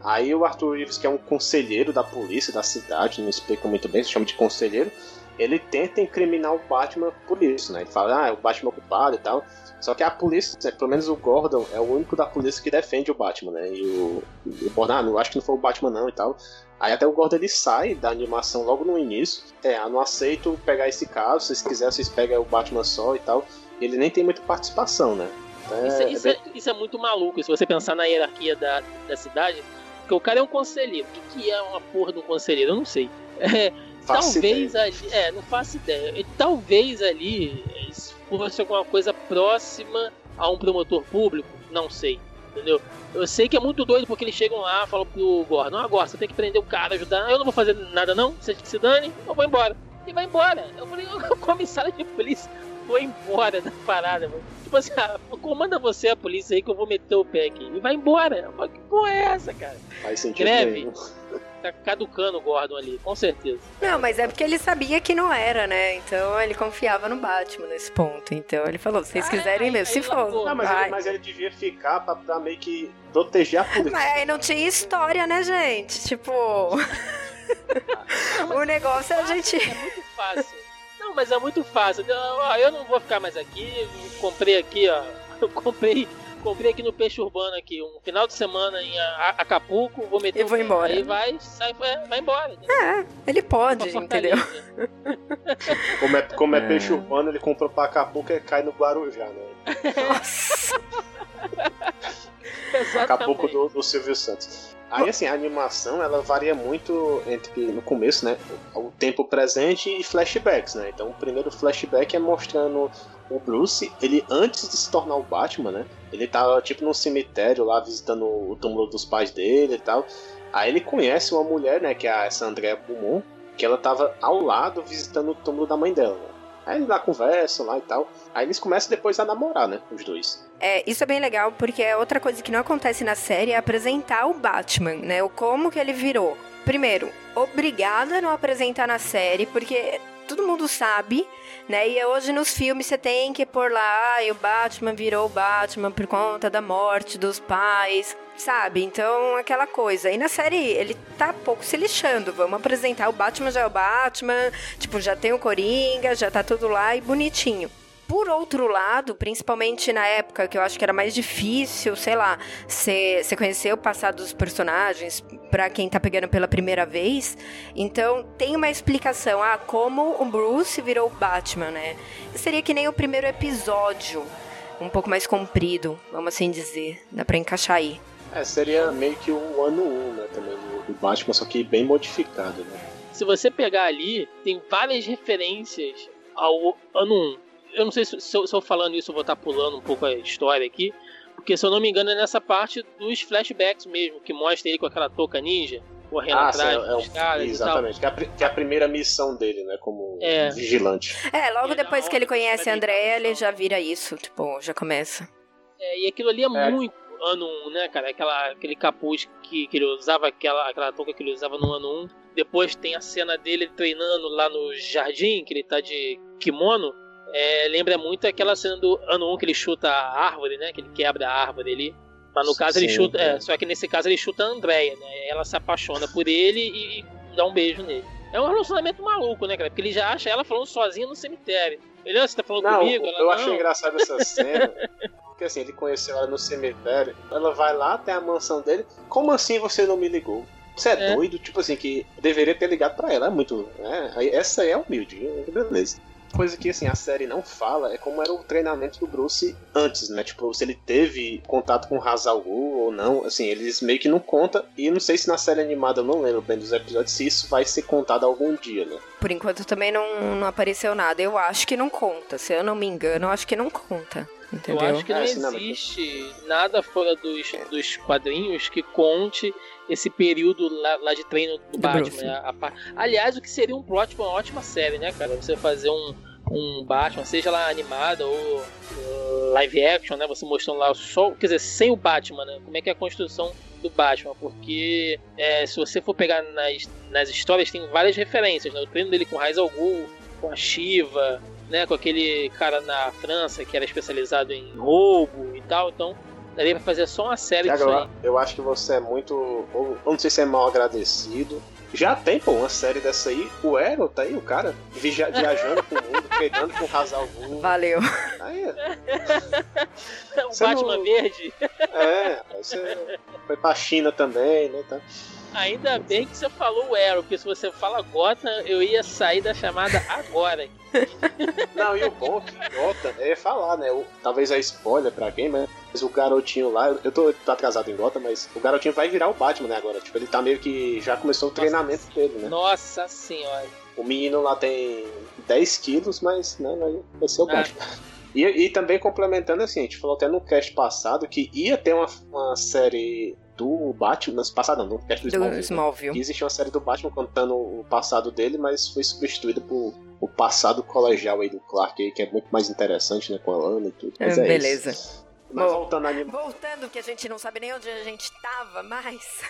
Aí o Arthur Reeves, que é um conselheiro da polícia da cidade, não explica muito bem, se chama de conselheiro. Ele tenta incriminar o Batman por isso, né? Ele fala, ah, é o Batman culpado e tal. Só que a polícia, pelo menos o Gordon, é o único da polícia que defende o Batman, né? E o, o Gordon, ah, não acho que não foi o Batman não e tal. Aí até o Gordon ele sai da animação logo no início. É, ah, não aceito pegar esse caso, se vocês quiserem vocês pegam o Batman só e tal. Ele nem tem muita participação, né? É, isso, é, isso, é, isso, é, muito maluco, se você pensar na hierarquia da, da cidade. Porque o cara é um conselheiro. O que, que é uma porra de um conselheiro? Eu não sei. (laughs) É, talvez ideia. ali. É, não faço ideia. Talvez ali fosse alguma coisa próxima a um promotor público. Não sei. Entendeu? Eu sei que é muito doido porque eles chegam lá falam pro Gordon: Ah, agora você tem que prender o cara, ajudar. Eu não vou fazer nada, não. Você que se dane, eu vou embora. E vai embora. Eu falei: O (laughs) comissário de polícia foi embora da parada, mano. Tipo assim, ah, comanda você a polícia aí que eu vou meter o pé aqui. E vai embora. Mas que porra é essa, cara? Faz sentido. Greve. Mesmo. Tá caducando o Gordon ali, com certeza. Não, mas é porque ele sabia que não era, né? Então ele confiava no Batman nesse ponto. Então ele falou: se vocês ah, quiserem mesmo, se for. Não, mas ele, mas ele, devia ficar pra, pra meio que proteger a polícia. Mas aí não tinha história, né, gente? Tipo. (laughs) o negócio é a gente. É muito fácil. Não, mas é muito fácil. Eu não vou ficar mais aqui. Comprei aqui, ó. (laughs) Eu comprei comprei aqui no Peixe Urbano aqui, um final de semana em Acapulco, vou meter. E vou embora. Aí vai, sai, vai embora. É, ele pode, entendeu? (laughs) como é, como é, é, Peixe Urbano, ele comprou pra Acapulco e cai no Guarujá, né? Nossa! (laughs) Acapulco do, do Silvio Santos. Aí assim, a animação ela varia muito entre no começo, né, o tempo presente e flashbacks, né? Então o primeiro flashback é mostrando o Bruce, ele antes de se tornar o Batman, né? Ele tava tipo num cemitério lá visitando o túmulo dos pais dele e tal. Aí ele conhece uma mulher, né, que é essa Andrea Beaumont, que ela tava ao lado visitando o túmulo da mãe dela. Né? Aí eles lá conversam lá e tal. Aí eles começam depois a namorar, né? Os dois. É, isso é bem legal porque é outra coisa que não acontece na série é apresentar o Batman, né? O como que ele virou. Primeiro, obrigada a não apresentar na série, porque todo mundo sabe, né? E hoje nos filmes você tem que pôr lá, ah, o Batman virou o Batman por conta da morte dos pais, sabe? Então, aquela coisa. E na série, ele tá pouco se lixando. Vamos apresentar o Batman já é o Batman, tipo, já tem o Coringa, já tá tudo lá e bonitinho. Por outro lado, principalmente na época que eu acho que era mais difícil, sei lá, você conhecer o passado dos personagens para quem tá pegando pela primeira vez, então tem uma explicação, ah, como o Bruce virou o Batman, né? Seria que nem o primeiro episódio, um pouco mais comprido, vamos assim dizer, dá pra encaixar aí. É, seria meio que o ano 1, né, também, do Batman, só que bem modificado, né? Se você pegar ali, tem várias referências ao ano 1 eu não sei se, se, eu, se eu falando isso eu vou estar pulando um pouco a história aqui, porque se eu não me engano é nessa parte dos flashbacks mesmo, que mostra ele com aquela touca ninja, correndo ah, atrás sim, é, dos caras Exatamente, que é, a, que é, a, primeira missão dele, né, como é. vigilante. É, logo depois que ele conhece a André, ele já vira isso, tipo, já começa. É, e aquilo ali é, é. muito ano 1, né, cara? Aquela, aquele capuz que, que ele usava, aquela, aquela touca que ele usava no ano 1. Depois tem a cena dele treinando lá no jardim, que ele tá de kimono é, lembra muito aquela cena do ano 1 que ele chuta a árvore, né? Que ele quebra a árvore ali. Mas no caso Sim, ele chuta. É. Só que nesse caso ele chuta a Andrea, né? Ela se apaixona por ele e, e dá um beijo nele. É um relacionamento maluco, né, cara? Porque ele já acha ela falando sozinha no cemitério. Ele, você tá falando não, comigo? Ela, eu não. achei engraçado essa (laughs) cena. porque assim, ele conheceu ela no cemitério. Ela vai lá até a mansão dele. Como assim você não me ligou? Você é, é, doido? Tipo assim, que deveria ter ligado pra ela. É muito. Né? Essa é humilde, beleza coisa que assim a série não fala é como era o treinamento do Bruce antes, né? Tipo, se ele teve contato com Hazal ou não, assim, eles meio que não conta e não sei se na série animada eu não lembro bem dos episódios se isso vai ser contado algum dia, né? Por enquanto também não, não apareceu nada. Eu acho que não conta. Se eu não me engano, eu acho que não conta. Entendeu? Eu acho que não é, existe nada fora dos, dos quadrinhos que conte esse período lá, lá de treino do, do Batman. A, a, aliás, o que seria um plot uma ótima série, né, cara? Você fazer um, um Batman, seja lá animada ou live action, né? Você mostrando lá só, quer dizer, sem o Batman, né? Como é que é a construção do Batman? Porque é, se você for pegar nas, nas histórias, tem várias referências, né? O treino dele com Raiz al Ghul, com a Shiva, né? Com aquele cara na França que era especializado em roubo e tal, então daria pra fazer só uma série Thiago, disso aí. Eu acho que você é muito. Eu não sei se é mal agradecido, Já tem, pô, uma série dessa aí. O Arrow tá aí, o cara, via (laughs) viajando pro mundo, treinando com o Hazal Valeu. Aí, (laughs) o Batman não... Verde. É, você foi pra China também, né? Tá. Ainda bem que você falou o Arrow, porque se você fala Gotham, eu ia sair da chamada agora. Não, e o bom é que Gotham é falar, né? O, talvez é spoiler pra quem, mas o garotinho lá, eu tô, tô atrasado em Gotham, mas o garotinho vai virar o Batman, né, agora. Tipo, ele tá meio que já começou o treinamento Nossa, dele, né? Nossa senhora. O menino lá tem 10 quilos, mas né, vai ser o ah. Batman. E, e também complementando assim, a gente falou até no cast passado que ia ter uma, uma série do Batman, passado não, no cast do, do Smallville. Smallville. Que existia uma série do Batman contando o passado dele, mas foi substituída por o passado colegial aí do Clark, aí, que é muito mais interessante, né, com a Lana e tudo. Mas é, é Beleza. Isso. Mas Bom, voltando a. Voltando, que a gente não sabe nem onde a gente tava, mas...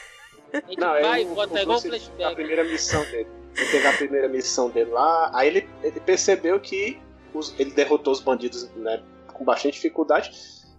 Não, é vai, o, bota o igual flashback. A primeira missão dele. Ele teve a primeira missão dele lá, aí ele, ele percebeu que os, ele derrotou os bandidos né, com bastante dificuldade,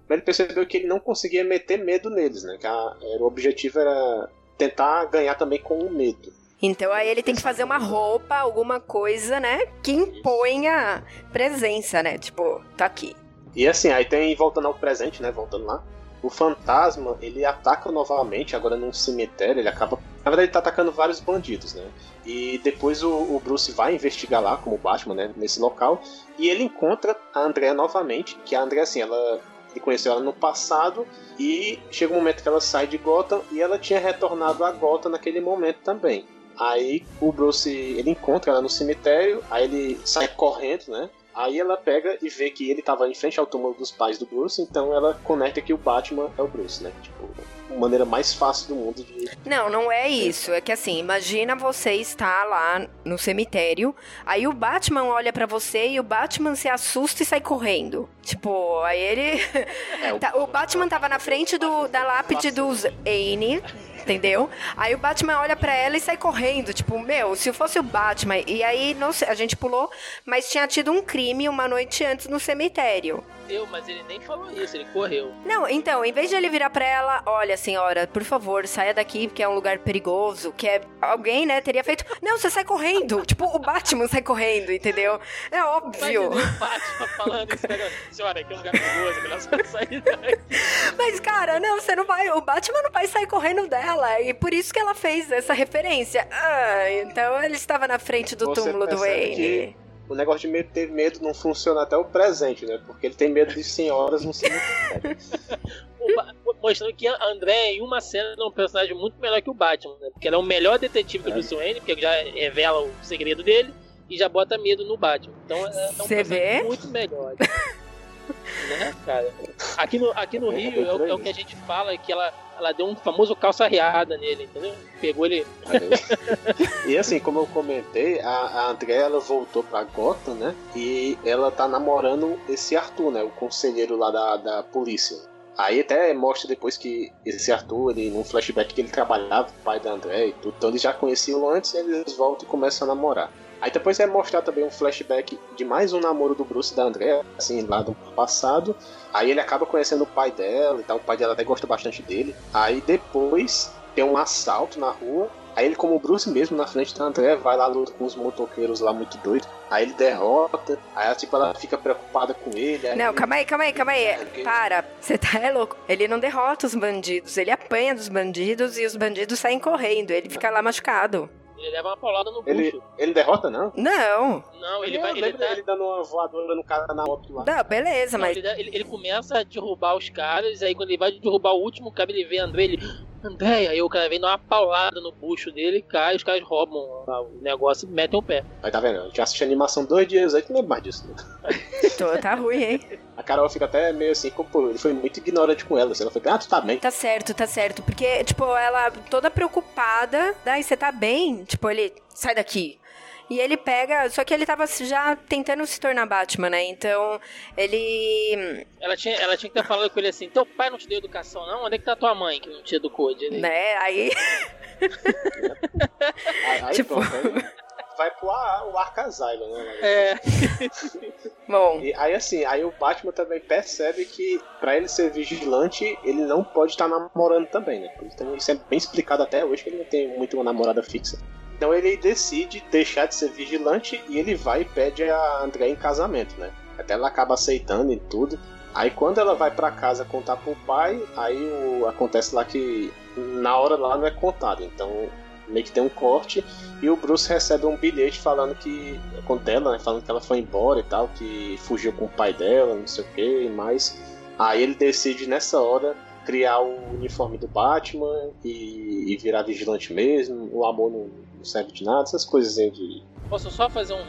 mas ele percebeu que ele não conseguia meter medo neles, né? Que a, era, o objetivo era tentar ganhar também com o medo. Então aí ele tem que fazer uma roupa, alguma coisa, né? Que imponha presença, né? Tipo, tá aqui. E assim, aí tem, voltando ao presente, né? Voltando lá. O fantasma, ele ataca novamente, agora num cemitério, ele acaba. Na verdade, ele tá atacando vários bandidos, né? E depois o, o Bruce vai investigar lá, como Batman, né? Nesse local. E ele encontra a Andrea novamente, que a Andrea, assim, ela ele conheceu ela no passado e chega um momento que ela sai de Gotham e ela tinha retornado a Gotham naquele momento também. Aí o Bruce ele encontra ela no cemitério, aí ele sai correndo, né? Aí ela pega e vê que ele estava em frente ao túmulo dos pais do Bruce, então ela conecta que o Batman é o Bruce, né? Tipo, maneira mais fácil do mundo de. Não, não é isso. É que assim, imagina você estar lá no cemitério, aí o Batman olha para você e o Batman se assusta e sai correndo. Tipo, aí ele. É, o... (laughs) Tá, o Batman tava na frente do, da lápide dos Anne entendeu? Aí o Batman olha para ela e sai correndo, tipo, meu, se fosse o Batman, e aí não sei, a gente pulou, mas tinha tido um crime uma noite antes no cemitério. Eu, mas ele nem falou isso, ele correu. Não, então, em vez de ele virar pra ela, olha, senhora, por favor, saia daqui, porque é um lugar perigoso, que é alguém, né, teria feito. (laughs) Não, você sai correndo. tipo, o Batman sai correndo, entendeu? É óbvio. Mas o Batman falando isso, senhora, aqui é um lugar perigoso, ela (laughs) sair daqui. Mas, cara, não, você não vai. O Batman não vai sair correndo dela. E por isso que ela fez essa referência. Ah, então ele estava na frente do você túmulo do Wayne. O negócio de medo, ter medo não funciona até o presente, né? Porque ele tem medo de senhoras no cemitério. (laughs) Mostrando que a André, em uma cena, é um personagem muito melhor que o Batman, né? Porque ela é o melhor detetive que o é. Bruce Wayne, porque já revela o segredo dele e já bota medo no Batman. Então é, é um personagem vê? muito melhor. (laughs) né, cara? Aqui no, aqui no Rio é o, é o, que a gente fala que ela, ela deu um famoso calça riada nele, entendeu? Pegou ele. (laughs) e assim, como eu comentei, a, a André ela voltou pra Gotham, né? E ela tá namorando esse Arthur, né? O conselheiro lá da, da polícia. Aí até mostra depois que esse Arthur, ele, num flashback que ele trabalhava o pai da André e tudo, então eles já conheciam antes, eles voltam e começam a namorar. Aí depois é mostrar também um flashback de mais um namoro do Bruce e da Andrea, assim, lá do passado. Aí ele acaba conhecendo o pai dela e tal, o pai dela até gosta bastante dele. Aí depois tem um assalto na rua. Aí ele, como o Bruce mesmo, na frente da André, vai lá luta com os motoqueiros lá muito doidos. Aí ele derrota. Aí ela, tipo, ela fica preocupada com ele. Não, ele... calma aí, calma aí, calma aí. Para, você tá é louco. Ele não derrota os bandidos, ele apanha dos bandidos e os bandidos saem correndo. Ele fica lá machucado. Ele leva uma paulada no ele, bucho. Ele derrota, não? Não. Não, ele vai. Ele, dá... ele dando uma voadora no cara na moto lá. Não, beleza, não, mas. Ele, ele, ele, começa a derrubar os caras, aí quando ele vai derrubar o último cara, ele vê André, ele. André, aí o cara vem dar uma paulada no bucho dele, cai, os caras roubam o negócio e metem o pé. Aí tá vendo? A gente assiste a animação dois dias aí, que não é mais disso. Né? Tô, tá ruim, hein? A Carol fica até meio assim, pô, ele foi muito ignorante com ela. Assim, ela foi, ah, tu tá bem. Tá certo, tá certo. Porque, tipo, ela toda preocupada, daí você tá bem? Tipo, ele, sai daqui. E ele pega. Só que ele tava já tentando se tornar Batman, né? Então, ele. Ela tinha, ela tinha que estar falando com ele assim: teu pai não te deu educação, não? Onde é que tá tua mãe que não te educou? De... Né? Aí. aí, tipo. Pronto, aí vai pro ar, o Asylum, né? É. (laughs) Bom. E aí assim, aí o Batman também percebe que para ele ser vigilante, ele não pode estar namorando também, né? Então isso é bem explicado até hoje que ele não tem muito uma namorada fixa. Então ele decide deixar de ser vigilante e ele vai e pede a André em casamento, né? Até ela acaba aceitando e tudo. Aí quando ela vai para casa contar pro pai, aí o, acontece lá que na hora lá não é contado. Então meio que tem um corte e o Bruce recebe um bilhete falando que com dela, né, falando que ela foi embora e tal, que fugiu com o pai dela, não sei o que, e mais. Aí ele decide nessa hora criar o uniforme do Batman e, e virar vigilante mesmo. O amor não, não, serve de nada, essas coisas aí de. Posso só fazer um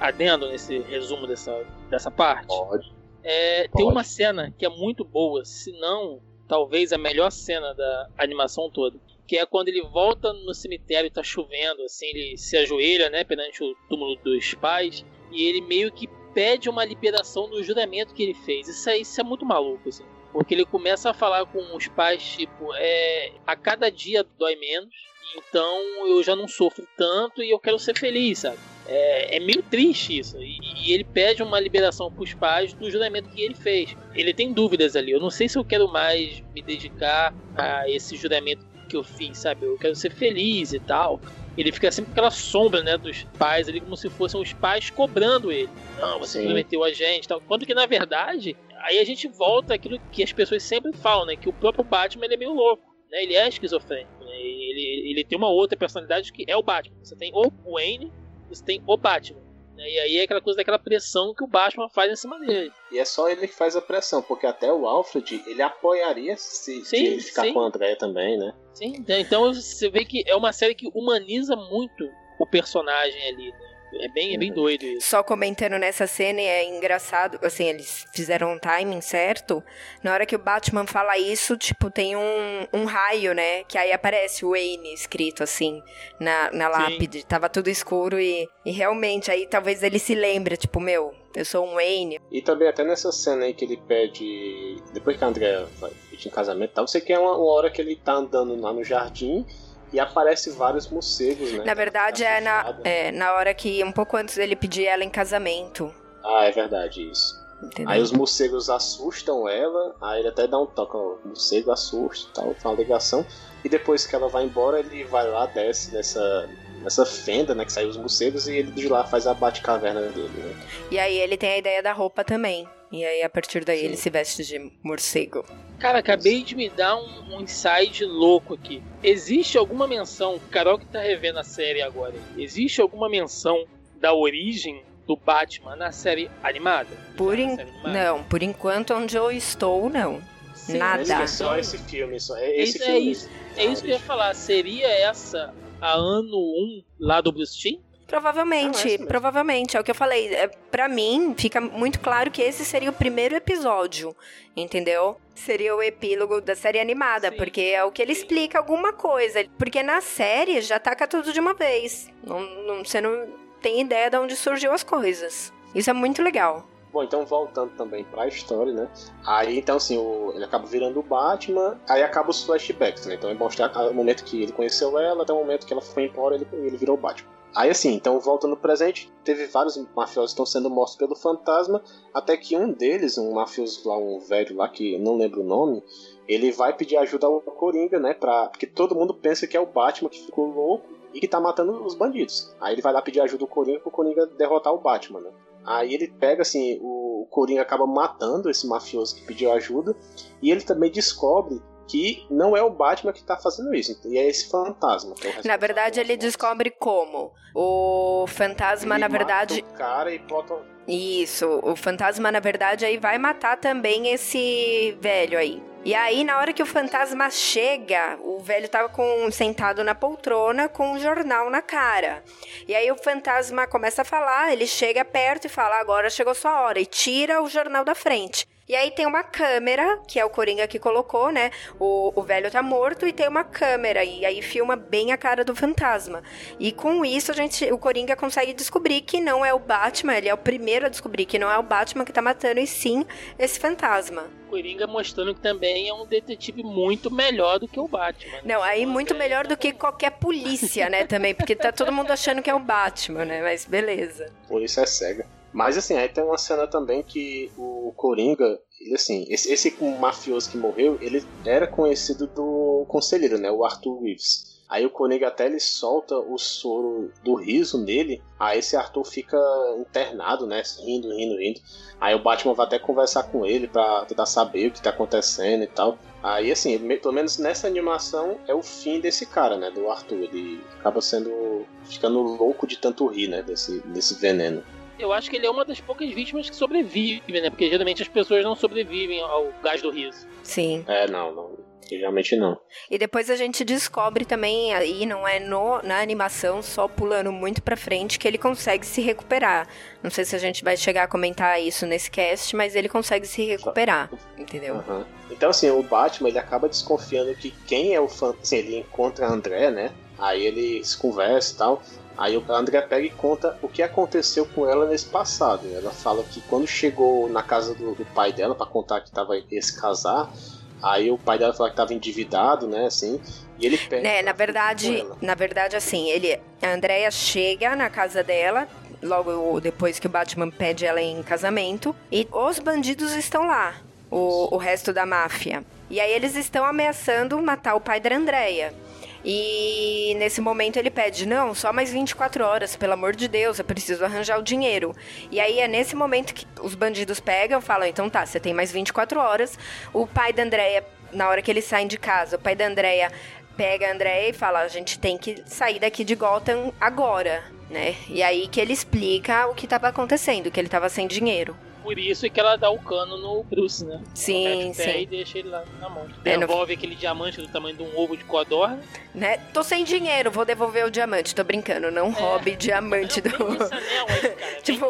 adendo nesse resumo dessa, dessa parte? Pode. É, Pode. Tem uma cena que é muito boa, se não talvez a melhor cena da animação toda que é quando ele volta no cemitério e tá chovendo, assim, ele se ajoelha, né, perante o túmulo dos pais, e ele meio que pede uma liberação do juramento que ele fez. Isso é, isso é muito maluco, assim. Porque ele começa a falar com os pais, tipo, é, a cada dia dói menos, então eu já não sofro tanto e eu quero ser feliz, sabe? É, é meio triste isso. E, e, ele pede uma liberação para os pais do juramento que ele fez. Ele tem dúvidas ali. Eu não sei se eu quero mais me dedicar a esse juramento que eu fiz, sabe? Eu quero ser feliz e tal. Ele fica sempre com aquela sombra, né, dos pais ali, como se fossem os pais cobrando ele. Não, você Sim. prometeu a gente tal. Quando que, na verdade, aí a gente volta àquilo que as pessoas sempre falam, né? Que o próprio Batman ele é meio louco, né? Ele é esquizofrênico? Ele, ele tem uma outra personalidade que é o Batman. Você tem o Wayne, você tem o Batman. Né? E aí é aquela coisa daquela pressão que o Batman faz em cima dele. E é só ele que faz a pressão, porque até o Alfred, ele apoiaria se, sim, se ele ficar sim. com a Andrea também, né? Sim, então você vê que é uma série que humaniza muito o personagem ali, né? É bem, é bem doido isso. Só comentando nessa cena, é engraçado, assim, eles fizeram um timing certo. Na hora que o Batman fala isso, tipo, tem um, um raio, né? Que aí aparece o Wayne escrito, assim, na, na lápide. Sim. Tava tudo escuro e, e realmente, aí talvez ele se lembre, tipo, meu, eu sou um Wayne. E também até nessa cena aí que ele pede. Depois que a Andrea vai pedir em casamento e tal, você quer uma, uma hora que ele tá andando lá no jardim e aparece vários morcegos, né? Na verdade, é na, é na hora que, um pouco antes dele pedir ela em casamento. Ah, é verdade, isso. Entendeu? Aí os morcegos assustam ela, aí ele até dá um toque, ó, o morcego assusta tal, faz uma ligação. E depois que ela vai embora, ele vai lá, desce nessa, nessa fenda, né, que sai os morcegos, e ele de lá faz a bate-caverna dele, né? E aí ele tem a ideia da roupa também. E aí, a partir daí, Sim. ele se veste de morcego. Cara, acabei de me dar um, um insight louco aqui. Existe alguma menção, Carol que tá revendo a série agora, existe alguma menção da origem do Batman na série animada? Por in... animada? Não, por enquanto onde eu estou, não. Sim, Nada. É só esse filme, só é esse, é filme. Isso, é isso que eu ia falar. Seria essa a ano 1 lá do Bruce Timm? Provavelmente, ah, provavelmente. É o que eu falei. É, para mim, fica muito claro que esse seria o primeiro episódio, entendeu? Seria o epílogo da série animada, Sim. porque é o que ele explica alguma coisa. Porque na série já taca tudo de uma vez. Não, não, você não tem ideia de onde surgiu as coisas. Isso é muito legal. Bom, então voltando também pra história, né? Aí então assim, o, ele acaba virando o Batman, aí acaba os flashbacks, né? Então é mostrar o momento que ele conheceu ela até o momento que ela foi embora, ele, ele virou o Batman. Aí assim, então volta no presente, teve vários mafiosos que estão sendo mortos pelo fantasma, até que um deles, um mafioso lá, um velho lá que não lembro o nome, ele vai pedir ajuda ao Coringa, né, pra... porque todo mundo pensa que é o Batman que ficou louco e que tá matando os bandidos. Aí ele vai lá pedir ajuda ao Coringa pro Coringa derrotar o Batman, né. Aí ele pega assim, o Coringa acaba matando esse mafioso que pediu ajuda, e ele também descobre que não é o Batman que tá fazendo isso, e é esse fantasma. É na verdade, ele descobre como. O fantasma, ele na verdade. o cara e bota... Isso, o fantasma, na verdade, aí vai matar também esse velho aí. E aí, na hora que o fantasma chega, o velho tava com, sentado na poltrona com um jornal na cara. E aí o fantasma começa a falar, ele chega perto e fala: agora chegou sua hora, e tira o jornal da frente. E aí tem uma câmera, que é o Coringa que colocou, né? O, o velho tá morto e tem uma câmera. E aí filma bem a cara do fantasma. E com isso a gente, o Coringa consegue descobrir que não é o Batman, ele é o primeiro a descobrir que não é o Batman que tá matando, e sim esse fantasma. Coringa mostrando que também é um detetive muito melhor do que o Batman. Né? Não, aí muito melhor do que qualquer polícia, né, também, porque tá todo mundo achando que é o Batman, né? Mas beleza. Polícia é cega. Mas assim, aí tem uma cena também que o Coringa, ele assim, esse, esse mafioso que morreu, ele era conhecido do conselheiro, né? O Arthur Reeves. Aí o Coringa até ele solta o soro do riso nele. Aí esse Arthur fica internado, né? Rindo, rindo, rindo. Aí o Batman vai até conversar com ele pra tentar saber o que tá acontecendo e tal. Aí assim, ele, pelo menos nessa animação é o fim desse cara, né? Do Arthur. Ele acaba sendo. ficando louco de tanto rir, né? Desse, desse veneno. Eu acho que ele é uma das poucas vítimas que sobrevive, né? Porque geralmente as pessoas não sobrevivem ao gás do riso. Sim. É, não, não. Realmente não. E depois a gente descobre também, aí não é no, na animação, só pulando muito pra frente, que ele consegue se recuperar. Não sei se a gente vai chegar a comentar isso nesse cast, mas ele consegue se recuperar, entendeu? Uhum. Então, assim, o Batman ele acaba desconfiando que quem é o fã. Assim, ele encontra a André, né? Aí eles conversam e tal. Aí o André pega e conta o que aconteceu com ela nesse passado. Ela fala que quando chegou na casa do, do pai dela para contar que tava esse casar, Aí o pai dela falou que tava endividado, né, assim, e ele pede. É, na verdade, na verdade, assim, ele. A Andrea chega na casa dela. Logo depois que o Batman pede ela em casamento. E os bandidos estão lá. O, o resto da máfia. E aí eles estão ameaçando matar o pai da Andrea. E nesse momento ele pede: não, só mais 24 horas, pelo amor de Deus, eu preciso arranjar o dinheiro. E aí é nesse momento que os bandidos pegam falam: então tá, você tem mais 24 horas. O pai da Andrea, na hora que eles saem de casa, o pai da Andrea pega a Andrea e fala: a gente tem que sair daqui de Gotham agora, né? E aí que ele explica o que estava acontecendo, que ele estava sem dinheiro por isso que ela dá o cano no Bruce, né? Sim, sim. E deixa ele lá na mão. É, Devolve no... aquele diamante do tamanho de um ovo de codorna. Né? Tô sem dinheiro, vou devolver o diamante. Tô brincando, não é. roube diamante do. Anel aí, cara. tipo,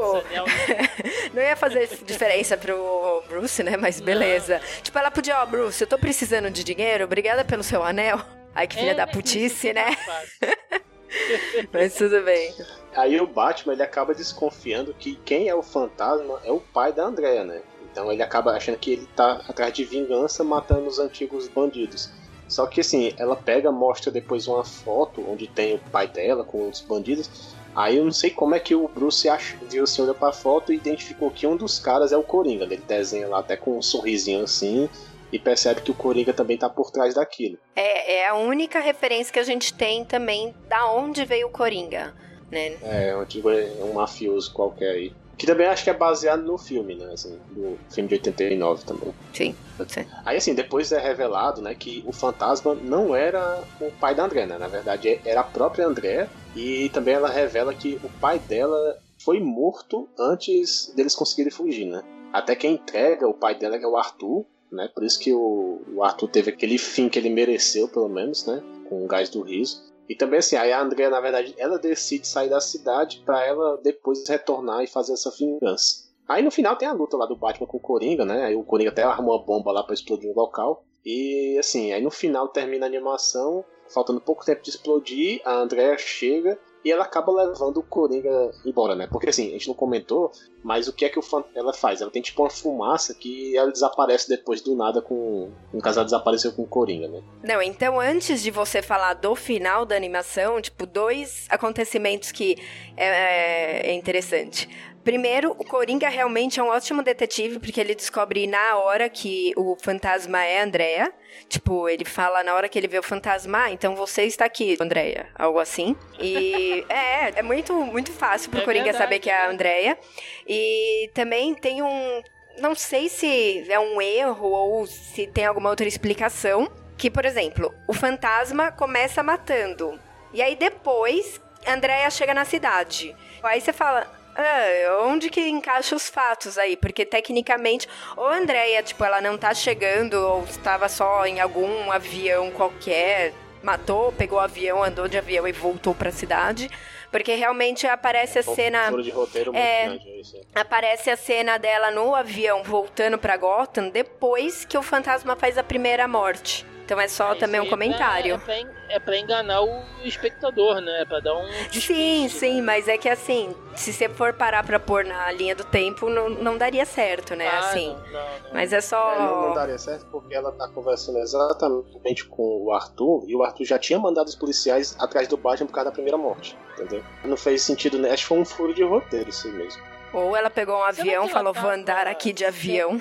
(laughs) não ia fazer diferença pro Bruce, né? Mas beleza. Não. Tipo, ela podia, ó, oh, Bruce, eu tô precisando de dinheiro, obrigada pelo seu anel. Ai, que filha é, da putice, né? (laughs) (laughs) Mas tudo bem. Aí o Batman ele acaba desconfiando que quem é o fantasma é o pai da Andrea, né? Então ele acaba achando que ele tá atrás de vingança matando os antigos bandidos. Só que assim, ela pega, mostra depois uma foto onde tem o pai dela com os bandidos. Aí eu não sei como é que o Bruce viu assim, olhou pra foto e identificou que um dos caras é o Coringa. Ele desenha lá até com um sorrisinho assim e percebe que o Coringa também tá por trás daquilo. É, é a única referência que a gente tem também da onde veio o Coringa, né? É, é um mafioso qualquer aí. Que também acho que é baseado no filme, né? Assim, no filme de 89 também. Sim, pode ser. Aí, assim, depois é revelado, né, que o fantasma não era o pai da André, né? Na verdade, era a própria André. E também ela revela que o pai dela foi morto antes deles conseguirem fugir, né? Até quem entrega o pai dela, que é o Arthur, né? Por isso que o, o Arthur teve aquele fim que ele mereceu, pelo menos, né? Com o gás do riso. E também assim, aí a Andrea, na verdade, ela decide sair da cidade para ela depois retornar e fazer essa vingança. Aí no final tem a luta lá do Batman com o Coringa, né? Aí o Coringa até armou uma bomba lá para explodir o local. E assim, aí no final termina a animação, faltando pouco tempo de explodir, a Andrea chega e ela acaba levando o Coringa embora, né? Porque assim, a gente não comentou, mas o que é que o ela faz? Ela tem tipo uma fumaça que ela desaparece depois do nada com. Caso, ela desapareceu com o Coringa, né? Não, então antes de você falar do final da animação, tipo, dois acontecimentos que é, é interessante. Primeiro, o Coringa realmente é um ótimo detetive, porque ele descobre na hora que o fantasma é a Andrea. Tipo, ele fala na hora que ele vê o fantasma, ah, então você está aqui, Andrea. Algo assim. E (laughs) é, é muito, muito fácil pro é Coringa verdade. saber que é a Andrea. E também tem um. Não sei se é um erro ou se tem alguma outra explicação. Que, por exemplo, o fantasma começa matando. E aí depois, Andrea chega na cidade. Aí você fala, ah, onde que encaixa os fatos aí? Porque tecnicamente, ou a Andrea, tipo, ela não tá chegando, ou estava só em algum avião qualquer, matou, pegou o avião, andou de avião e voltou pra cidade. Porque realmente aparece a cena. De roteiro é, grande, é aparece a cena dela no avião voltando pra Gotham depois que o fantasma faz a primeira morte. Então é só é, também um comentário. É pra, é, pra, é pra, enganar o espectador, né? É pra dar um. Sim, sim, mas é que assim, se você for parar pra pôr na linha do tempo, não, não daria certo, né? Ah, assim. Não, não, não. Mas é só. É, não, não, daria certo porque ela tá conversando exatamente com o Arthur e o Arthur já tinha mandado os policiais atrás do Batman por causa da primeira morte, entendeu? Não fez sentido, né? Acho que foi um furo de roteiro, isso mesmo. Ou ela pegou um avião, falou, vou andar aqui de avião.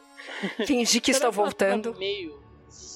(laughs) Fingir que estou voltando. Meio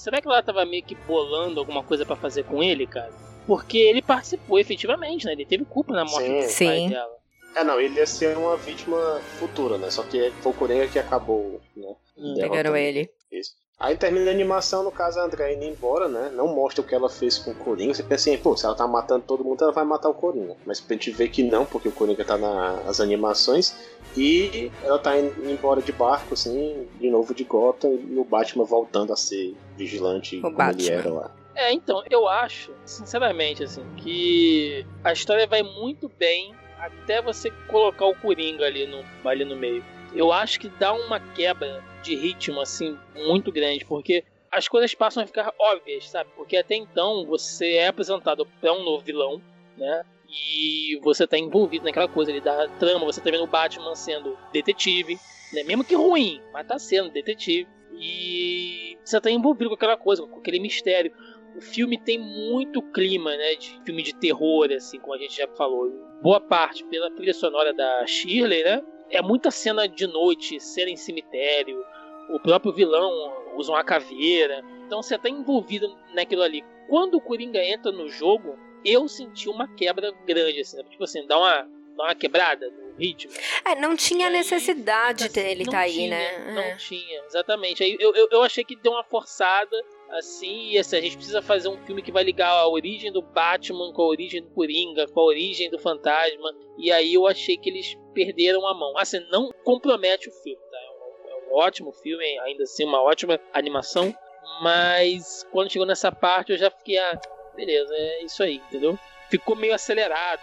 será que ela tava meio que bolando alguma coisa para fazer com ele, cara? Porque ele participou efetivamente, né? Ele teve culpa na morte Sim. do Sim. pai dela. É, não, ele ia ser uma vítima futura, né? Só que foi o Coringa que acabou, né? Hum. Pegaram ele. Isso. Aí termina a animação, no caso a André indo embora, né? Não mostra o que ela fez com o Coringa. Você pensa assim, pô, se ela tá matando todo mundo, ela vai matar o Coringa. Mas pra gente ver que não, porque o Coringa tá na- nas animações. E ela tá indo embora de barco, assim, de novo de Gotham, e o Batman voltando a ser vigilante como ele Batman. era lá. É, então, eu acho, sinceramente, assim, que a história vai muito bem até você colocar o Coringa ali no, ali no meio. Eu acho que dá uma quebra de ritmo, assim, muito grande, porque as coisas passam a ficar óbvias, sabe? Porque até então você é apresentado pra um novo vilão, né? E você tá envolvido naquela coisa ali da trama, você tá vendo o Batman sendo detetive, né? Mesmo que ruim, mas tá sendo detetive. E você tá envolvido com aquela coisa, com aquele mistério. O filme tem muito clima, né? De filme de terror, assim, como a gente já falou. Boa parte pela trilha sonora da Shirley, né? É muita cena de noite, cena em cemitério. O próprio vilão usa uma caveira. Então você tá envolvido naquilo ali. Quando o Coringa entra no jogo, eu senti uma quebra grande, assim, né? Tipo assim, dá uma, dá uma quebrada no ritmo. É, não tinha aí, necessidade assim, dele não tá aí, né? Não É. tinha, exatamente. Aí eu, eu, eu achei que deu uma forçada, assim, e assim, a gente precisa fazer um filme que vai ligar a origem do Batman com a origem do Coringa, com a origem do Fantasma, e aí eu achei que eles perderam a mão. Assim, não compromete o filme, tá? É um, é um ótimo filme, ainda assim, uma ótima animação, mas quando chegou nessa parte eu já fiquei, ah, beleza, é isso aí, entendeu? Ficou meio acelerado,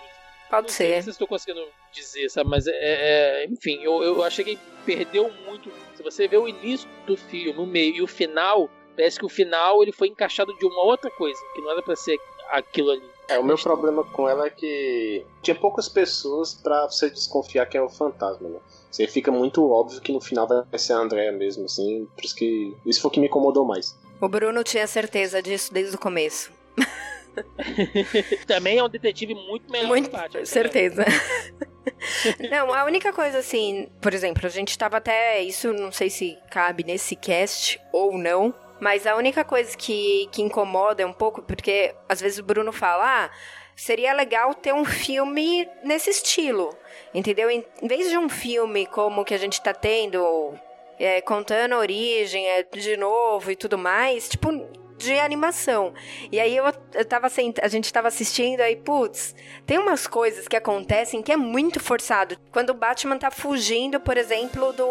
Pode não ser. Não sei se estou conseguindo dizer, sabe? Mas é, é- enfim, eu, eu achei que perdeu muito. Se você vê o início do filme, o meio e o final, parece que o final ele foi encaixado de uma outra coisa, que não era pra ser aquilo ali. É, o meu problema com ela é que tinha poucas pessoas pra você desconfiar que é o fantasma, né? Você fica muito óbvio que no final vai ser a Andrea mesmo, assim, por isso que. Isso foi o que me incomodou mais. O Bruno tinha certeza disso desde o começo. (laughs) Também é um detetive muito melhor Muito, que o Batman. certeza. (laughs) não, a única coisa assim, por exemplo, a gente tava até. Isso não sei se cabe nesse cast ou não. Mas a única coisa que, que incomoda um pouco, porque às vezes o Bruno fala, ah, seria legal ter um filme nesse estilo. Entendeu? Em, vez de um filme como que a gente tá tendo, é, contando a origem é, de novo e tudo mais, tipo, de animação. E aí eu, eu tava sent... a gente tava assistindo aí, putz, tem umas coisas que acontecem que é muito forçado. Quando o Batman tá fugindo, por exemplo, do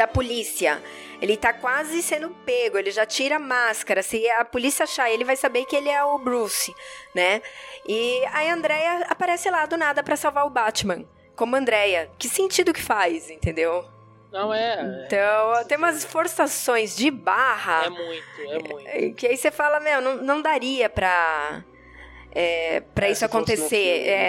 da polícia. Ele tá quase sendo pego, ele já tira a máscara. Se a polícia achar ele, vai saber que ele é o Bruce, né? E aí a Andrea aparece lá do nada pra salvar o Batman. Como Andrea. Que sentido que faz, entendeu? Não é. Então, tem umas forçações de barra. É muito, é muito. Que aí você fala, meu, não, não daria pra, é, pra É, isso acontecer,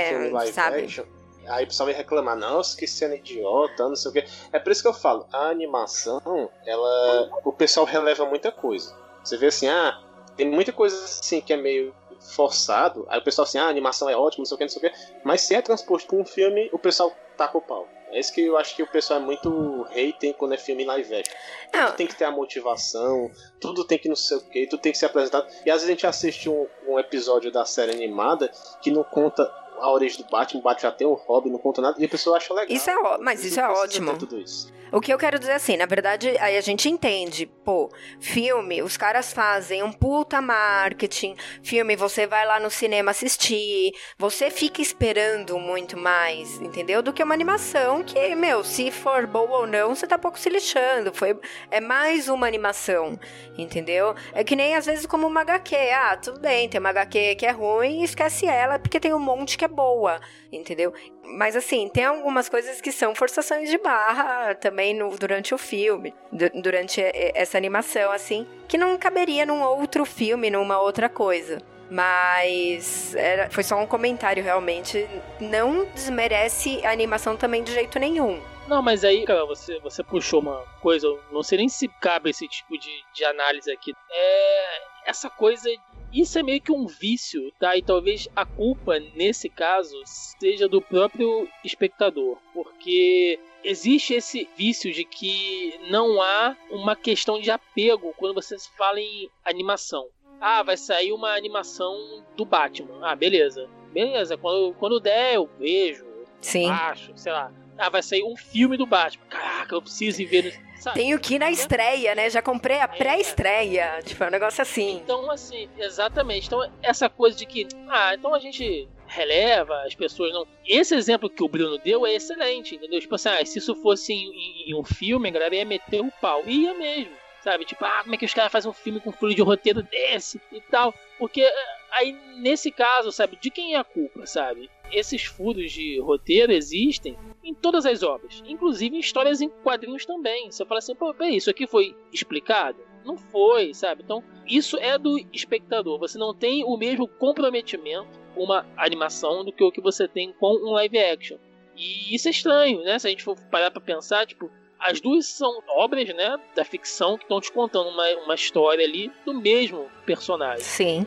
filme- é, sabe? action, aí o pessoal vai reclamar, nossa, que cena idiota, não sei o quê. É por isso que eu falo, a animação, ela. O pessoal releva muita coisa. Você vê assim, ah, tem muita coisa assim que é meio forçado. Aí o pessoal assim, ah, a animação é ótima, não sei o que, não sei o que. Mas se é transposto pra um filme, o pessoal taca o pau. É isso que eu acho que o pessoal é muito hater quando é filme live action. Tudo tem que ter a motivação, tudo tem que não sei o que, tudo tem que ser apresentado. E às vezes a gente assiste um, um episódio da série animada que não conta a origem do Batman, Batman já tem um hobby, não conta nada, e a pessoa acha legal. Isso é ó- mas isso é ótimo. isso. O que eu quero dizer assim, na verdade, aí a gente entende, pô, filme, os caras fazem um puta marketing, filme, você vai lá no cinema assistir, você fica esperando muito mais, entendeu? Do que uma animação que, meu, se for boa ou não, você tá pouco se lixando, foi, é mais uma animação, entendeu? É que nem às vezes como uma HQ, ah, tudo bem, tem uma HQ que é ruim, esquece ela, porque tem um monte que é boa, entendeu? Mas assim, tem algumas coisas que são forçações de barra também no- durante o filme, du- durante essa animação, assim, que não caberia num outro filme, numa outra coisa. Mas era- foi só um comentário, realmente. Não desmerece a animação também de jeito nenhum. Não, mas aí, cara, você, você puxou uma coisa, eu não sei nem se cabe esse tipo de, de análise aqui. É essa coisa isso é meio que um vício, tá? E talvez a culpa nesse caso seja do próprio espectador, porque existe esse vício de que não há uma questão de apego quando você fala em animação. Ah, vai sair uma animação do Batman. Ah, beleza. Beleza, quando, quando der eu vejo, Sim. acho, sei lá. Ah, vai sair um filme do Batman. Caraca, eu preciso ir ver. Sabe? Tenho que ir na estreia, né? Já comprei a pré-estreia. Tipo, é um negócio assim. Então, assim, exatamente. Então, essa coisa de que, ah, então a gente releva, as pessoas não. Esse exemplo que o Bruno deu é excelente, entendeu? Tipo assim, ah, se isso fosse em, em, em um filme, a galera ia meter o pau. Ia mesmo. Sabe? Tipo, ah, como é que os caras fazem um filme com furo de roteiro desse e tal? Porque aí, nesse caso, sabe, de quem é a culpa, sabe? Esses furos de roteiro existem em todas as obras, inclusive em histórias em quadrinhos também. Você fala assim, pô, peraí, isso aqui foi explicado? Não foi, sabe? Então, isso é do espectador. Você não tem o mesmo comprometimento com uma animação do que o que você tem com um live action. E isso é estranho, né? Se a gente for parar pra pensar, tipo, as duas são obras, né, da ficção que estão te contando uma, uma história ali do mesmo personagem. Sim.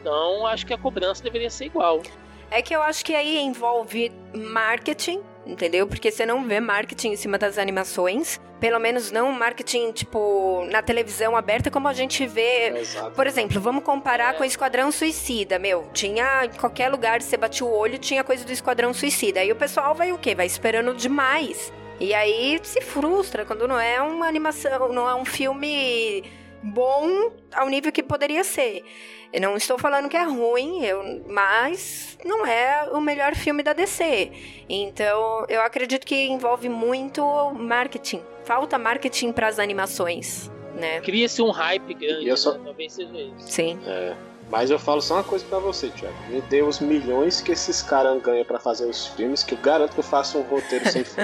Então, acho que a cobrança deveria ser igual. É que eu acho que aí envolve marketing, entendeu? Porque você não vê marketing em cima das animações. Pelo menos não marketing, tipo, na televisão aberta, como a gente vê. Exato. Por exemplo, vamos comparar É. com o Esquadrão Suicida. Meu, tinha em qualquer lugar, você batia o olho, tinha coisa do Esquadrão Suicida. Aí o pessoal vai o quê? Vai esperando demais. E aí se frustra quando não é uma animação, não é um filme bom ao nível que poderia ser. Eu não estou falando que é ruim, eu, mas não é o melhor filme da DC. Então, eu acredito que envolve muito marketing. Falta marketing para as animações, né? Cria-se um hype grande, eu só- né? talvez seja isso. Sim. É, mas eu falo só uma coisa pra você, Thiago. Me dê os milhões que esses caras ganham pra fazer os filmes, que eu garanto que eu faço um roteiro sem (laughs) fim.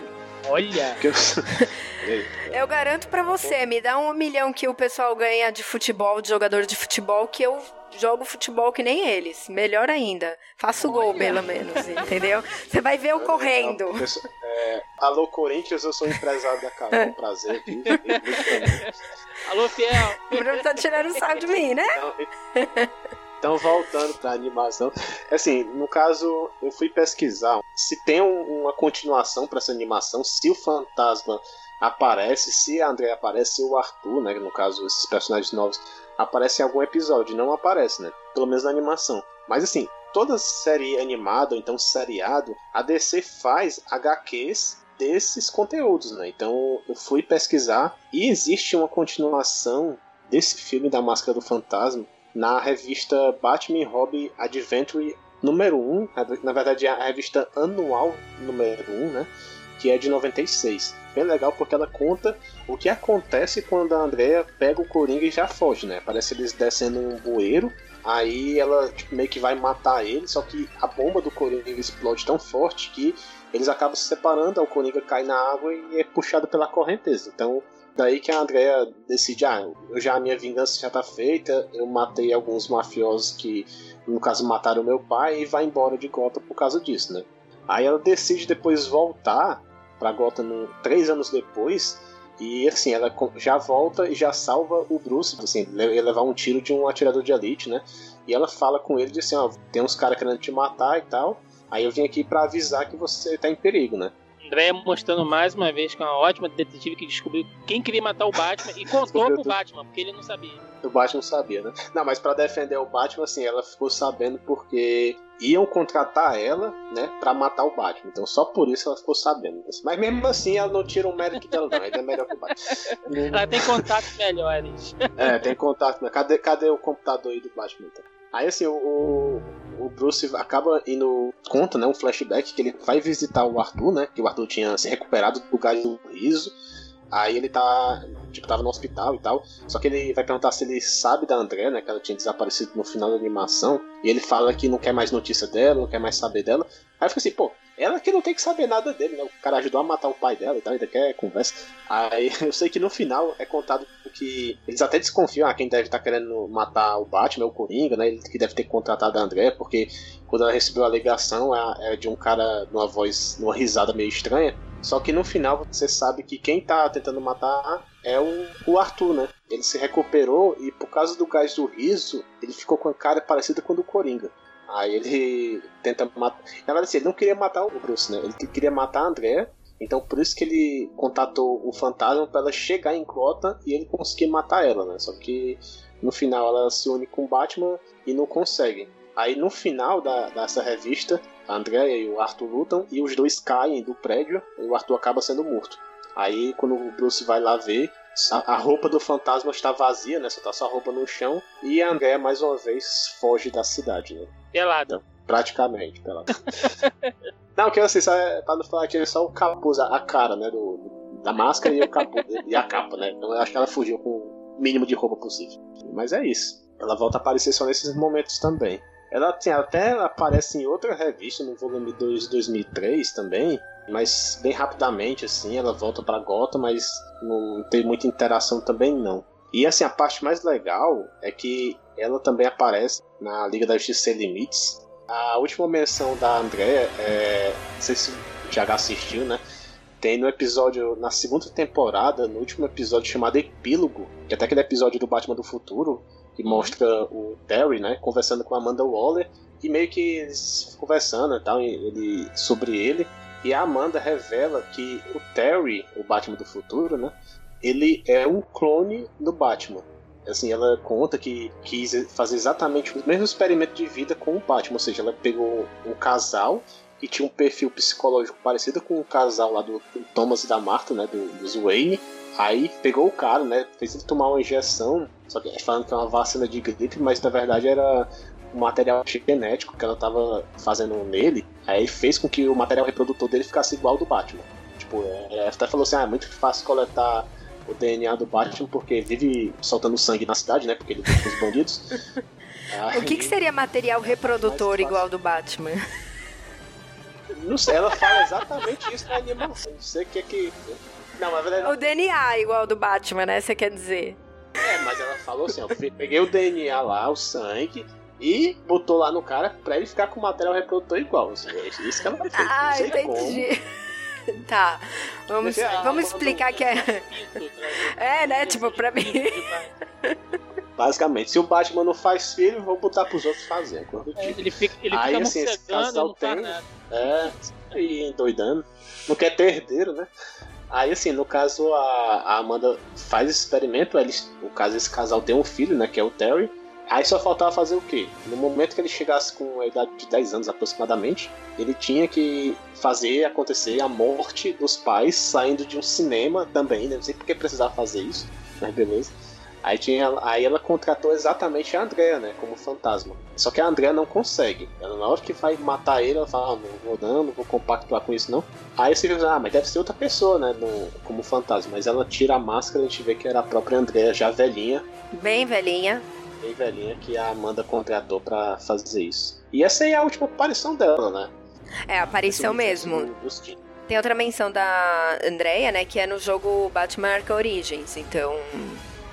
Olha, (laughs) eu... Garanto pra você, me dá um milhão que o pessoal ganha de futebol, de jogador de futebol, que eu jogo futebol que nem eles. Melhor ainda. Faço gol, pelo menos, entendeu? Você vai ver eu correndo. Sou- é, alô, Corinthians, eu sou empresário da casa. É um prazer bem. (laughs) alô, Fiel. O Bruno tá tirando sarro de mim, né? Então, (laughs) então, voltando pra animação, assim, no caso, eu fui pesquisar se tem um- uma continuação pra essa animação, se o fantasma aparece, se a André aparece, se o Arthur, né, no caso, esses personagens novos, aparecem em algum episódio. Não aparece, né? Pelo menos na animação. Mas assim, toda série animada, ou então seriado, a DC faz HQs desses conteúdos, né? Então eu fui pesquisar e existe uma continuação desse filme da Máscara do Fantasma na revista Batman Robin Adventure número 1, na verdade a revista anual número 1, né? Que é de 96. Bem legal porque ela conta o que acontece quando a Andrea pega o Coringa e já foge, né? Parece eles descendo um bueiro, aí ela tipo, meio que vai matar ele, só que a bomba do Coringa explode tão forte que eles acabam se separando, o Coringa cai na água e é puxado pela correnteza. Então, daí que a Andrea decide, ah, eu já a minha vingança já tá feita, eu matei alguns mafiosos que, no caso, mataram meu pai e vai embora de Gotham por causa disso, né? Aí ela decide depois voltar pra Gotham três anos depois e assim, ela já volta e já salva o Bruce, assim, ia levar um tiro de um atirador de elite, né? E ela fala com ele, diz assim, ó, tem uns caras querendo te matar e tal. Aí eu vim aqui para avisar que você tá em perigo, né? André mostrando mais uma vez que é uma ótima detetive que descobriu quem queria matar o Batman e contou pro Batman, porque ele não sabia. O Batman sabia, né? Não, mas para defender o Batman, assim, ela ficou sabendo porque iam contratar ela, né, para matar o Batman. Então só por isso ela ficou sabendo. Mas mesmo assim, ela não tira o mérito dela, não. Ainda é melhor que o Batman. (laughs) Ela tem contatos melhores. É, tem contato. Mas cadê, cadê o computador aí do Batman? Então? Aí assim, o, o Bruce acaba indo. Conta, né? Um flashback que ele vai visitar o Arthur, né? Que o Arthur tinha se recuperado do gás do riso. Aí ele tá. Tipo, tava no hospital e tal. Só que ele vai perguntar se ele sabe da André, né? Que ela tinha desaparecido no final da animação. E ele fala que não quer mais notícia dela, não quer mais saber dela. Aí fica assim, pô, ela que não tem que saber nada dele, né? O cara ajudou a matar o pai dela e tal, ainda quer conversa. Aí (laughs) eu sei que no final é contado que eles até desconfiam, ah, quem deve estar querendo matar o Batman é o Coringa, né? Ele que deve ter contratado a André, porque quando ela recebeu a ligação é, é de um cara numa voz, numa risada meio estranha. Só que no final você sabe que quem tá tentando matar é o, o Arthur, né? Ele se recuperou e por causa do gás do riso, ele ficou com a cara parecida com a do Coringa. Aí ele tenta matar. Na verdade, assim, ele não queria matar o Bruce, né? Ele queria matar a Andrea. Então por isso que ele contatou o fantasma para ela chegar em Gotham e ele conseguir matar ela, né? Só que no final ela se une com o Batman e não consegue. Aí no final da, dessa revista, a Andrea e o Arthur lutam e os dois caem do prédio e o Arthur acaba sendo morto. Aí quando o Bruce vai lá ver, a, a roupa do fantasma está vazia, né? Só tá só a roupa no chão. E a Andrea mais uma vez foge da cidade, né? Pelada. Então, praticamente, pelada. (laughs) não, que assim, só é, pra não falar que é só o capuz, a cara, né? Do, da máscara e o capuz, (laughs) e a capa, né? Então eu acho que ela fugiu com o mínimo de roupa possível. Mas é isso. Ela volta a aparecer só nesses momentos também. Ela tem, até aparece em outra revista, no volume 2 de 2003 também, mas bem rapidamente, assim, ela volta para Gotham, mas não tem muita interação também não. E assim, a parte mais legal é que ela também aparece na Liga da Justiça Sem Limites. A última menção da Andrea, é, não sei se o Thiago assistiu, né? Tem no episódio, na segunda temporada, no último episódio chamado Epílogo, que é até aquele episódio do Batman do Futuro, que mostra o Terry, né, conversando com a Amanda Waller, e meio que eles conversando e tal, ele, sobre ele. E a Amanda revela que o Terry, o Batman do futuro, né? Ele é um clone do Batman. Assim, ela conta que quis fazer exatamente o mesmo experimento de vida com o Batman, ou seja, ela pegou um casal que tinha um perfil psicológico parecido com o casal lá do, Thomas e da Martha, né, do, dos Wayne. Aí pegou o cara, né, fez ele tomar uma injeção, só que falando que é uma vacina de gripe, mas na verdade era o material genético que ela estava fazendo nele, aí fez com que o material reprodutor dele ficasse igual ao do Batman. Tipo, é, ela até falou assim, ah, é muito fácil coletar o DNA do Batman porque vive soltando sangue na cidade, né? Porque ele vive com os bandidos. Aí, (laughs) o que, que seria material reprodutor igual ao do Batman? Não sei, ela fala exatamente isso na animação. Não sei o que é que. Não, mas verdade. O DNA igual ao do Batman, né? Você quer dizer? É, mas ela falou assim, ó, peguei o DNA lá, o sangue, e botou lá no cara pra ele ficar com o material reprodutor igual. Assim, é isso que ela fez. Ah, entendi. Como. (laughs) Tá, vamos, ah, vamos explicar que é. (laughs) É, né? Tipo, pra mim. Basicamente, se o Batman não faz filho, vou botar pros outros fazerem. É, ele fica, ele Aí, fica assim, esse casal tem. É, e doidando. Não quer ter herdeiro, né? Aí, assim, no caso, a, a Amanda faz esse experimento. Eles, no caso, esse casal tem um filho, né? Que é o Terry. Aí só faltava fazer o quê? No momento que ele chegasse com a idade de 10 anos aproximadamente, ele tinha que fazer acontecer a morte dos pais saindo de um cinema também, né? Não sei porque precisava fazer isso, mas beleza. Aí, tinha, aí ela contratou exatamente a Andrea, né? Como fantasma. Só que a Andrea não consegue. Ela, na hora que vai matar ele, ela fala: ah, não vou não, não vou compactuar com isso não. Aí você diz: ah, mas deve ser outra pessoa, né? No, como fantasma. Mas ela tira a máscara e a gente vê que era a própria Andrea, já velhinha. Bem velhinha bem velhinha que a Amanda contratou para fazer isso. E essa aí é a última aparição dela, né? É, a aparição mesmo. Tem outra menção da Andrea, né, que é no jogo Batman Arkham Origins. Então,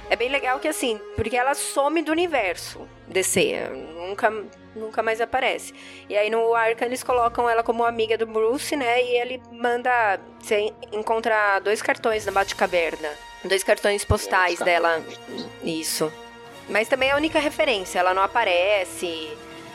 é bem legal que assim, porque ela some do universo DC, nunca nunca mais aparece. E aí no Arkham eles colocam ela como amiga do Bruce, né? E ele manda você encontra dois cartões na Batcaverna, dois cartões postais é, dela. Isso. Mas também é a única referência, ela não aparece.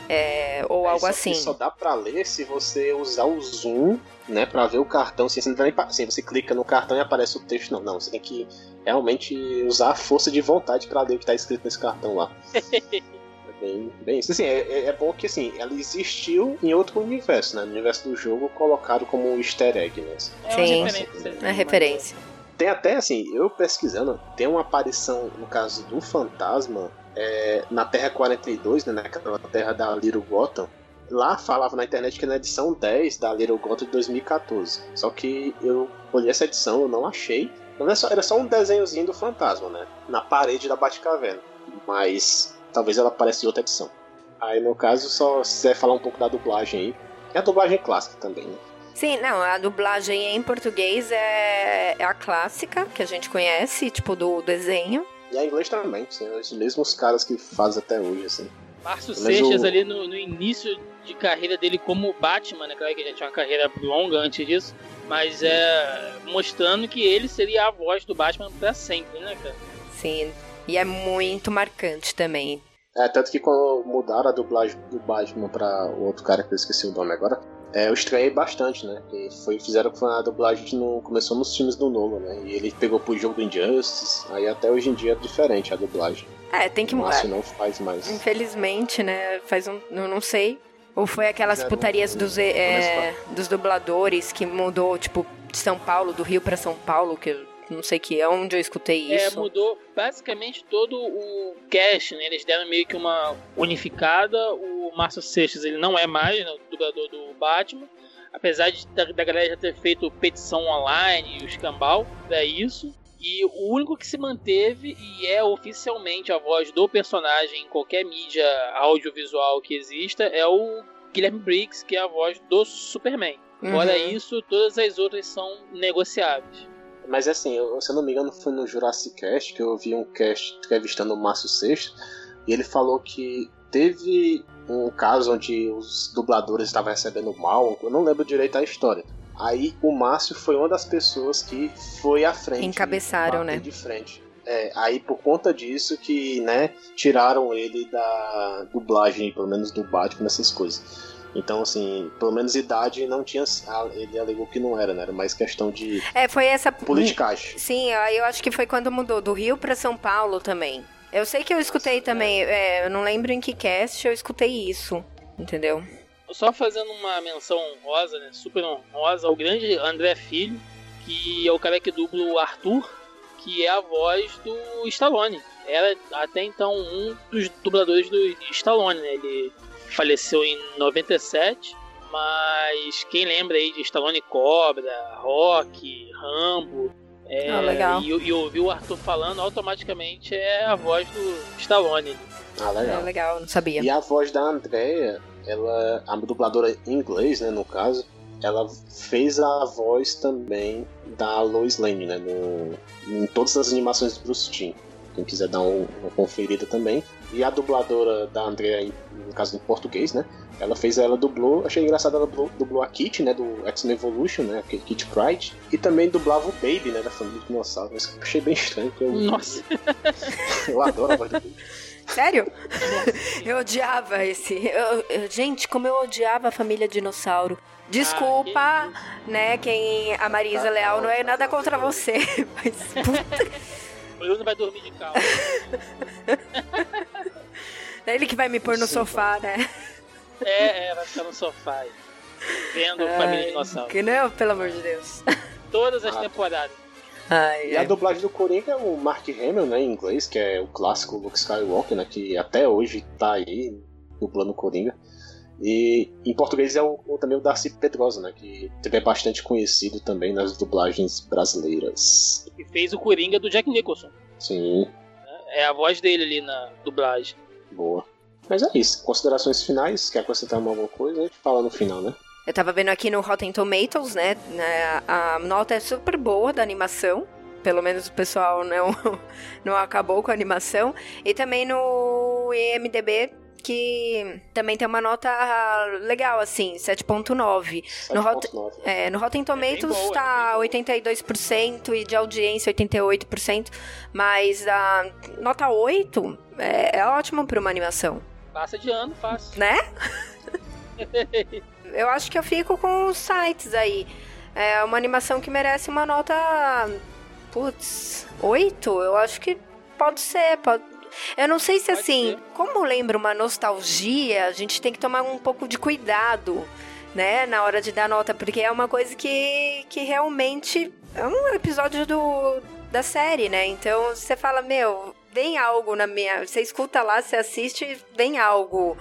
É, ou é, algo assim. Só dá pra ler se você usar o zoom, né, pra ver o cartão. Se você, não nem, assim, você clica no cartão e aparece o texto, não. Não, você tem que realmente usar a força de vontade para ler o que tá escrito nesse cartão lá. (laughs) é bem, bem isso. Assim, é, é, é, bom que assim, ela existiu em outro universo, né? No universo do jogo, colocado como um easter egg, né? Sim, é referência. Tem até, assim, eu pesquisando, tem uma aparição, no caso do fantasma, é, na Terra 42, né, naquela terra da Little Gotham. Lá falava na internet que na edição 10 da Little Gotham de 2014. Só que eu olhei essa edição, eu não achei. Não era, só, era só um desenhozinho do fantasma, né? Na parede da Batcaverna. Mas talvez ela apareça em outra edição. Aí no caso, só se quiser falar um pouco da dublagem aí. É a dublagem clássica também, né? Sim, não, a dublagem em português é, é a clássica, que a gente conhece, tipo, do desenho. E a inglês também, sim, os mesmos caras que fazem até hoje, assim. Márcio Mas Seixas o- ali no, no início de carreira dele como Batman, né? Claro que ele já tinha uma carreira longa antes disso, mas é mostrando que ele seria a voz do Batman pra sempre, né, cara? Sim. E é muito marcante também. É, tanto que quando mudaram a dublagem do Batman pra o outro cara que eu esqueci o nome agora, é, eu estranhei bastante, né? Que foi, fizeram com a dublagem não começou nos filmes do Nolan, né? E ele pegou pro jogo do Injustice, aí até hoje em dia é diferente a dublagem. É, tem que mudar. Não faz mais. Infelizmente, né? Faz um. Eu não sei. Ou foi aquelas putarias um- dos, é, dos dubladores que mudou, tipo, de São Paulo, do Rio pra São Paulo, que não sei que é onde eu escutei É, isso. mudou basicamente todo o cast, né? Eles deram meio que uma unificada. O Márcio Seixas, ele não é mais né, o dublador do Batman. Apesar de, da, da galera já ter feito petição online e o escambau pra isso. E o único que se manteve e é oficialmente a voz do personagem em qualquer mídia audiovisual que exista é o Guilherme Briggs, que é a voz do Superman. Fora Uhum. isso, todas as outras são negociáveis. Mas assim, eu, se eu não me engano, foi no Jurassic Cast que eu vi um cast entrevistando o Márcio Seixas e ele falou que teve um caso onde os dubladores estavam recebendo mal, eu não lembro direito a história. Aí o Márcio foi uma das pessoas que foi à frente. Encabeçaram, bater né? De frente. É, aí por conta disso que, né, tiraram ele da dublagem, pelo menos do Batman, essas coisas. Então, assim, pelo menos idade não tinha. Ele alegou que não era, né? Era mais questão de É, foi essa. politicagem. Sim, aí eu acho que foi quando mudou do Rio pra São Paulo também. Eu sei que eu escutei também, é, eu não lembro em que cast eu escutei isso, entendeu? Só fazendo uma menção honrosa, né, super honrosa, ao grande André Filho, que é o cara que dubla o Arthur, que é a voz do Stallone. Era até então um dos dubladores do Stallone, né? Ele faleceu em 97, mas quem lembra aí de Stallone Cobra, Rock, Rambo, é, Ah, legal. E, e ouvir o Arthur falando, automaticamente é a voz do Stallone. Ah, É legal. legal, não sabia. E a voz da Andrea, ela, a dubladora em inglês, né, no caso, ela fez a voz também da Lois Lane, né, no, em todas as animações do Bruce Timm. Quem quiser dar um- uma conferida também. E a dubladora da Andrea, no caso em português, né, ela fez, ela dublou, achei engraçado, ela dublou, dublou a Kitty, né, do X-Men Evolution, né, a Kitty Pride, e também dublava o Baby, né, da família dinossauro. Mas eu achei bem estranho, porque eu, Nossa, (laughs) eu adoro a voz do Baby. Sério? (laughs) eu odiava esse. eu- eu- gente, como eu odiava a família dinossauro. Desculpa, Ah, né, quem a Marisa Tá, Leal não é nada contra você, (laughs) mas puta, Bruno vai dormir de calma. (laughs) é ele que vai me pôr no Sim, sofá, né? É, é, vai ficar no sofá aí, vendo Família Ai, Dinossauro. Que não, pelo amor de Deus. (laughs) Todas as Ah. temporadas. Ai, E a ai. dublagem do Coringa é o Mark Hamill, né, em inglês, que é o clássico Luke Skywalker, né, que até hoje tá aí dublando o Coringa. E em português é o, o- também o Darcy Pedrosa, né, que é bastante conhecido também nas dublagens brasileiras. E fez o Coringa do Jack Nicholson. Sim, É a voz dele ali na dublagem. boa. Mas é isso. Considerações finais? Quer acrescentar alguma coisa? A gente fala no final, né? Eu tava vendo aqui no Rotten Tomatoes, né? né, A nota é super boa da animação. Pelo menos o pessoal não, (laughs) não acabou com a animação. E também no IMDB, que também tem uma nota legal, assim, 7.9. No Rot- 7.9. É, no Rotten Tomatoes boa, é tá bem 82% e de audiência 88%, mas a nota 8 é, é ótimo pra uma animação, Passa de ano, fácil. né? (laughs) Eu acho que eu fico com os sites aí. É uma animação que merece uma nota. Putz, 8? Eu acho que pode ser. Pode... Eu não sei se Pode assim, ser. como lembra uma nostalgia, a gente tem que tomar um pouco de cuidado, né, na hora de dar nota, porque é uma coisa que, que realmente é um episódio do, da série, né? Então você fala, meu, vem algo na minha. Você escuta lá, você assiste, vem algo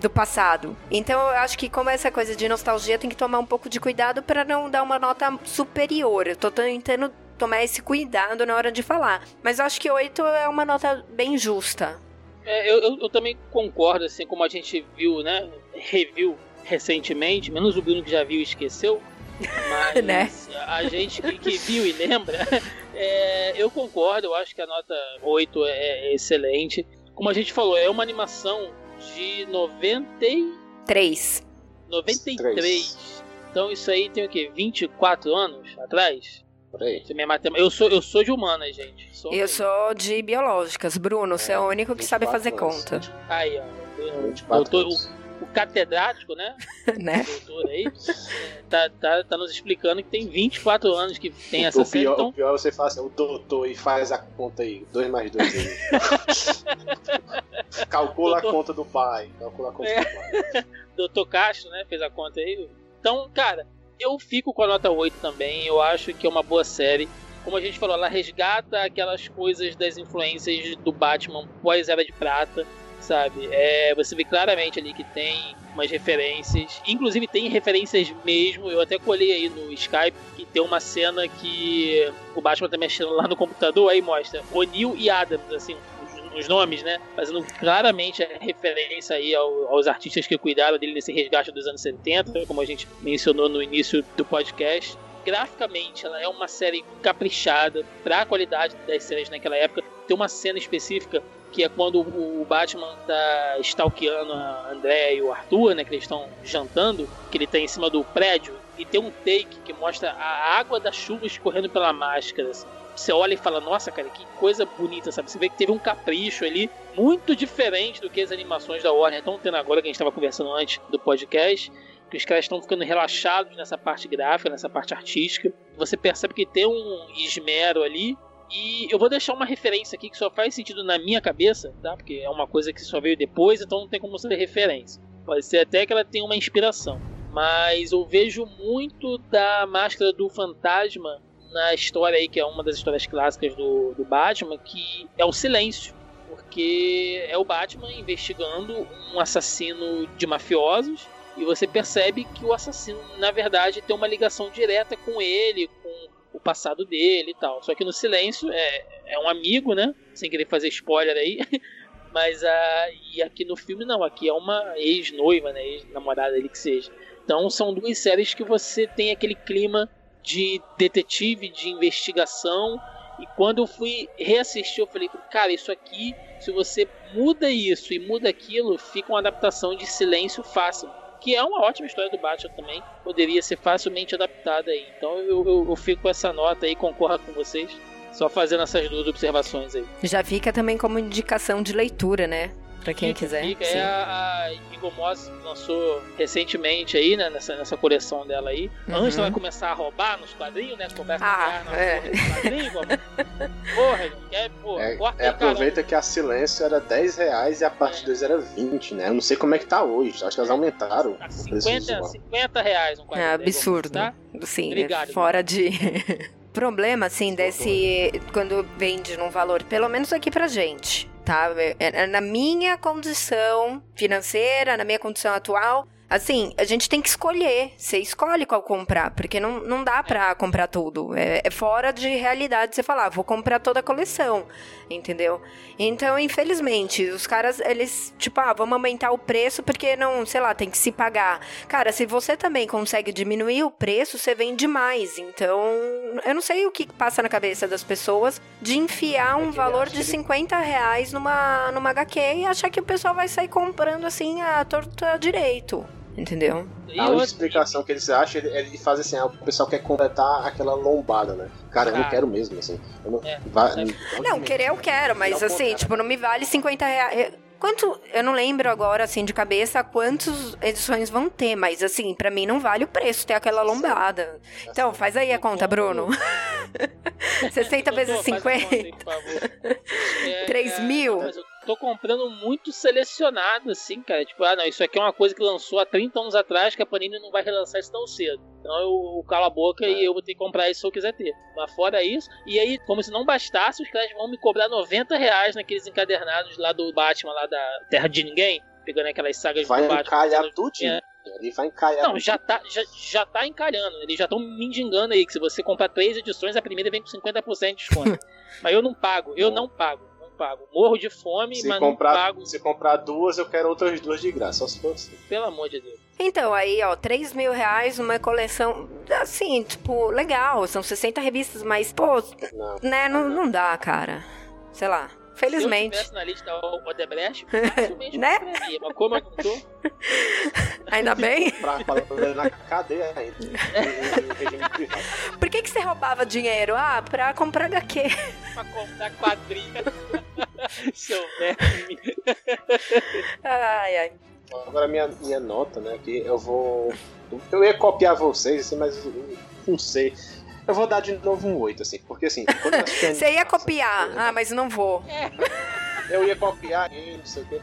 do passado. Então eu acho que como essa coisa de nostalgia tem que tomar um pouco de cuidado para não dar uma nota superior. Eu tô tentando tomar esse cuidado na hora de falar. Mas eu acho que 8 é uma nota bem justa. É, eu, eu, eu também concordo, assim, como a gente viu, né? Review recentemente, menos o Bruno que já viu e esqueceu. (laughs) Mas Né? a gente que, que viu e lembra, (laughs) é, eu concordo, eu acho que a nota 8 é, é excelente. Como a gente falou, é uma animação de 93. 93. Então isso aí tem o quê? 24 anos atrás? Por aí. Você me matema- Eu sou, eu sou de humanas, gente. Sou Eu sou de biológicas. Bruno, você é o único que sabe fazer 24 conta, anos. Aí, ó. Eu- 24 doutor- anos. o, o catedrático, né? (laughs) né? O doutor aí, tá, tá, tá nos explicando que tem 24 anos que tem essa o, série. pior, Então, o pior é você falar assim, o doutor e faz a conta aí, 2 mais 2 aí. (laughs) calcula Doutor- a conta do pai. Calcula a conta É. do pai. (laughs) Dr. Castro, né? Fez a conta aí. Então, cara, eu fico com a nota 8 também. Eu acho que é uma boa série. Como a gente falou, ela resgata aquelas coisas das influências do Batman pós-Era de Prata, sabe? É, você vê claramente ali que tem umas referências. Inclusive tem referências mesmo. Eu até colhei aí no Skype que tem uma cena que o Batman tá mexendo lá no computador, aí mostra O'Neill e Adams, assim, os, nomes, né? Fazendo claramente a referência aí ao- aos artistas que cuidaram dele nesse resgate dos anos 70, como a gente mencionou no início do podcast. Graficamente, ela é uma série caprichada para a qualidade das séries naquela época. Tem uma cena específica que é quando o Batman tá stalkeando a André e o Arthur, né? Que eles estão jantando, que ele tá em cima do prédio, e tem um take que mostra a água da chuva escorrendo pela máscara. assim. Você olha e fala, nossa, cara, que coisa bonita, sabe? Você vê que teve um capricho ali, muito diferente do que as animações da Warner estão tendo agora, que a gente estava conversando antes do podcast. Que os caras estão ficando relaxados nessa parte gráfica, nessa parte artística. Você percebe que tem um esmero ali, e eu vou deixar uma referência aqui que só faz sentido na minha cabeça, tá? Porque é uma coisa que só veio depois, então não tem como ser referência. Pode ser até que ela tenha uma inspiração. Mas eu vejo muito da máscara do fantasma na história aí, que é uma das histórias clássicas do, do Batman, que é o silêncio. Porque é o Batman investigando um assassino de mafiosos e você percebe que o assassino, na verdade, tem uma ligação direta com ele, com o passado dele e tal. Só que no silêncio é, é um amigo, né? Sem querer fazer spoiler aí. (laughs) Mas a, e aqui no filme não, aqui é uma ex-noiva, né? Ex-namorada dele que seja. Então são duas séries que você tem aquele clima de detetive, de investigação. E quando eu fui reassistir, eu falei, cara, isso aqui, se você muda isso e muda aquilo, fica uma adaptação de silêncio fácil que é uma ótima história do Batman também, poderia ser facilmente adaptada aí. Então eu, eu, eu fico com essa nota aí, concordo com vocês, só fazendo essas duas observações aí. Já fica também como indicação de leitura, né? Pra quem Fica, quiser. Fica. É a, a Igor Moss lançou recentemente aí, né, nessa, nessa coleção dela aí. Uhum. Antes ela começar a roubar nos quadrinhos, né? Começa Ah, a na é. quadrinhos, Porra, quer, (laughs) porra, É, corta é, aí, caramba. aproveita que a Silêncio era 10 reais e a parte 2 era 20, né? Eu não sei como é que tá hoje. Acho que elas aumentaram Tá o preço 50, visual. 50 reais um É quadrinho. Moss, absurdo. tá? Sim, Obrigado, é fora de. (laughs) Problema, assim, desse. Quando vende num valor, pelo menos aqui pra gente, tá? É- é na minha condição financeira, na minha condição atual. Assim, a gente tem que escolher. Você escolhe qual comprar, porque não, não dá pra comprar tudo. É, é fora de realidade você falar, "Ah, vou comprar toda a coleção, entendeu? Então, infelizmente, os caras, eles, tipo, ah, vamos aumentar o preço porque não, sei lá, tem que se pagar. Cara, se você também consegue diminuir o preço, você vende mais. Então, eu não sei o que passa na cabeça das pessoas de enfiar um valor de que- 50 reais numa, numa HQ e achar que o pessoal vai sair comprando assim a torta direito. Entendeu? E A única outra- explicação que eles acham é ele faz assim, ah, o pessoal quer completar aquela lombada, né? Cara, eu não quero mesmo, assim. Eu não, É, vai, é. Não, querer eu quero, mas Não, assim, tipo, não me vale 50 reais. Quanto. Eu não lembro agora, assim, de cabeça, quantas edições vão ter, mas assim, pra mim não vale o preço ter aquela lombada. Então, faz aí a conta, Bruno. (laughs) 60 vezes Doutor, faz a conta aí, 50. por favor. (laughs) É, 3 é, mil? Tô comprando muito selecionado, assim, cara. Tipo, ah, não, isso aqui é uma coisa que lançou há 30 anos atrás, que a Panini não vai relançar isso tão cedo. Então eu, eu calo a boca e eu vou ter que comprar isso se eu quiser ter. Mas fora isso, e aí, como se não bastasse, os caras vão me cobrar 90 reais naqueles encadernados lá do Batman, lá da Terra de Ninguém, pegando aquelas sagas Vai do Batman. encalhar tudinho. É. Ele vai encalhar Não, já tá, já, já tá encalhando. Eles já estão mendigando aí, que se você comprar três edições, a primeira vem com 50% de desconto. (laughs) mas eu não pago, eu não pago, pago. Morro de fome, Se mas não comprar, pago, se comprar duas, eu quero outras duas de graça. Só se for assim. pelo amor de Deus. Então, aí, ó, 3 mil reais numa coleção, assim, tipo, legal, são 60 revistas, mas, pô, Não. né, não, não dá, cara. Sei lá. Felizmente. Se eu tivesse na lista o Odebrecht, (laughs) facilmente né? compraria, mas como eu não tô, Ainda bem. Pra, pra, na cadeia ainda. (laughs) Por que, que você roubava dinheiro? Ah, pra comprar HQ. pra comprar quadrinhos. (laughs) Seu verme. Ai, ai. Agora minha, minha nota, né? Que eu vou. Eu ia copiar vocês, assim, mas eu não sei. Eu vou dar de novo um 8, assim, porque assim, (laughs) Você ia copiar. Ah, mas não vou. Eu ia copiar não sei o quê.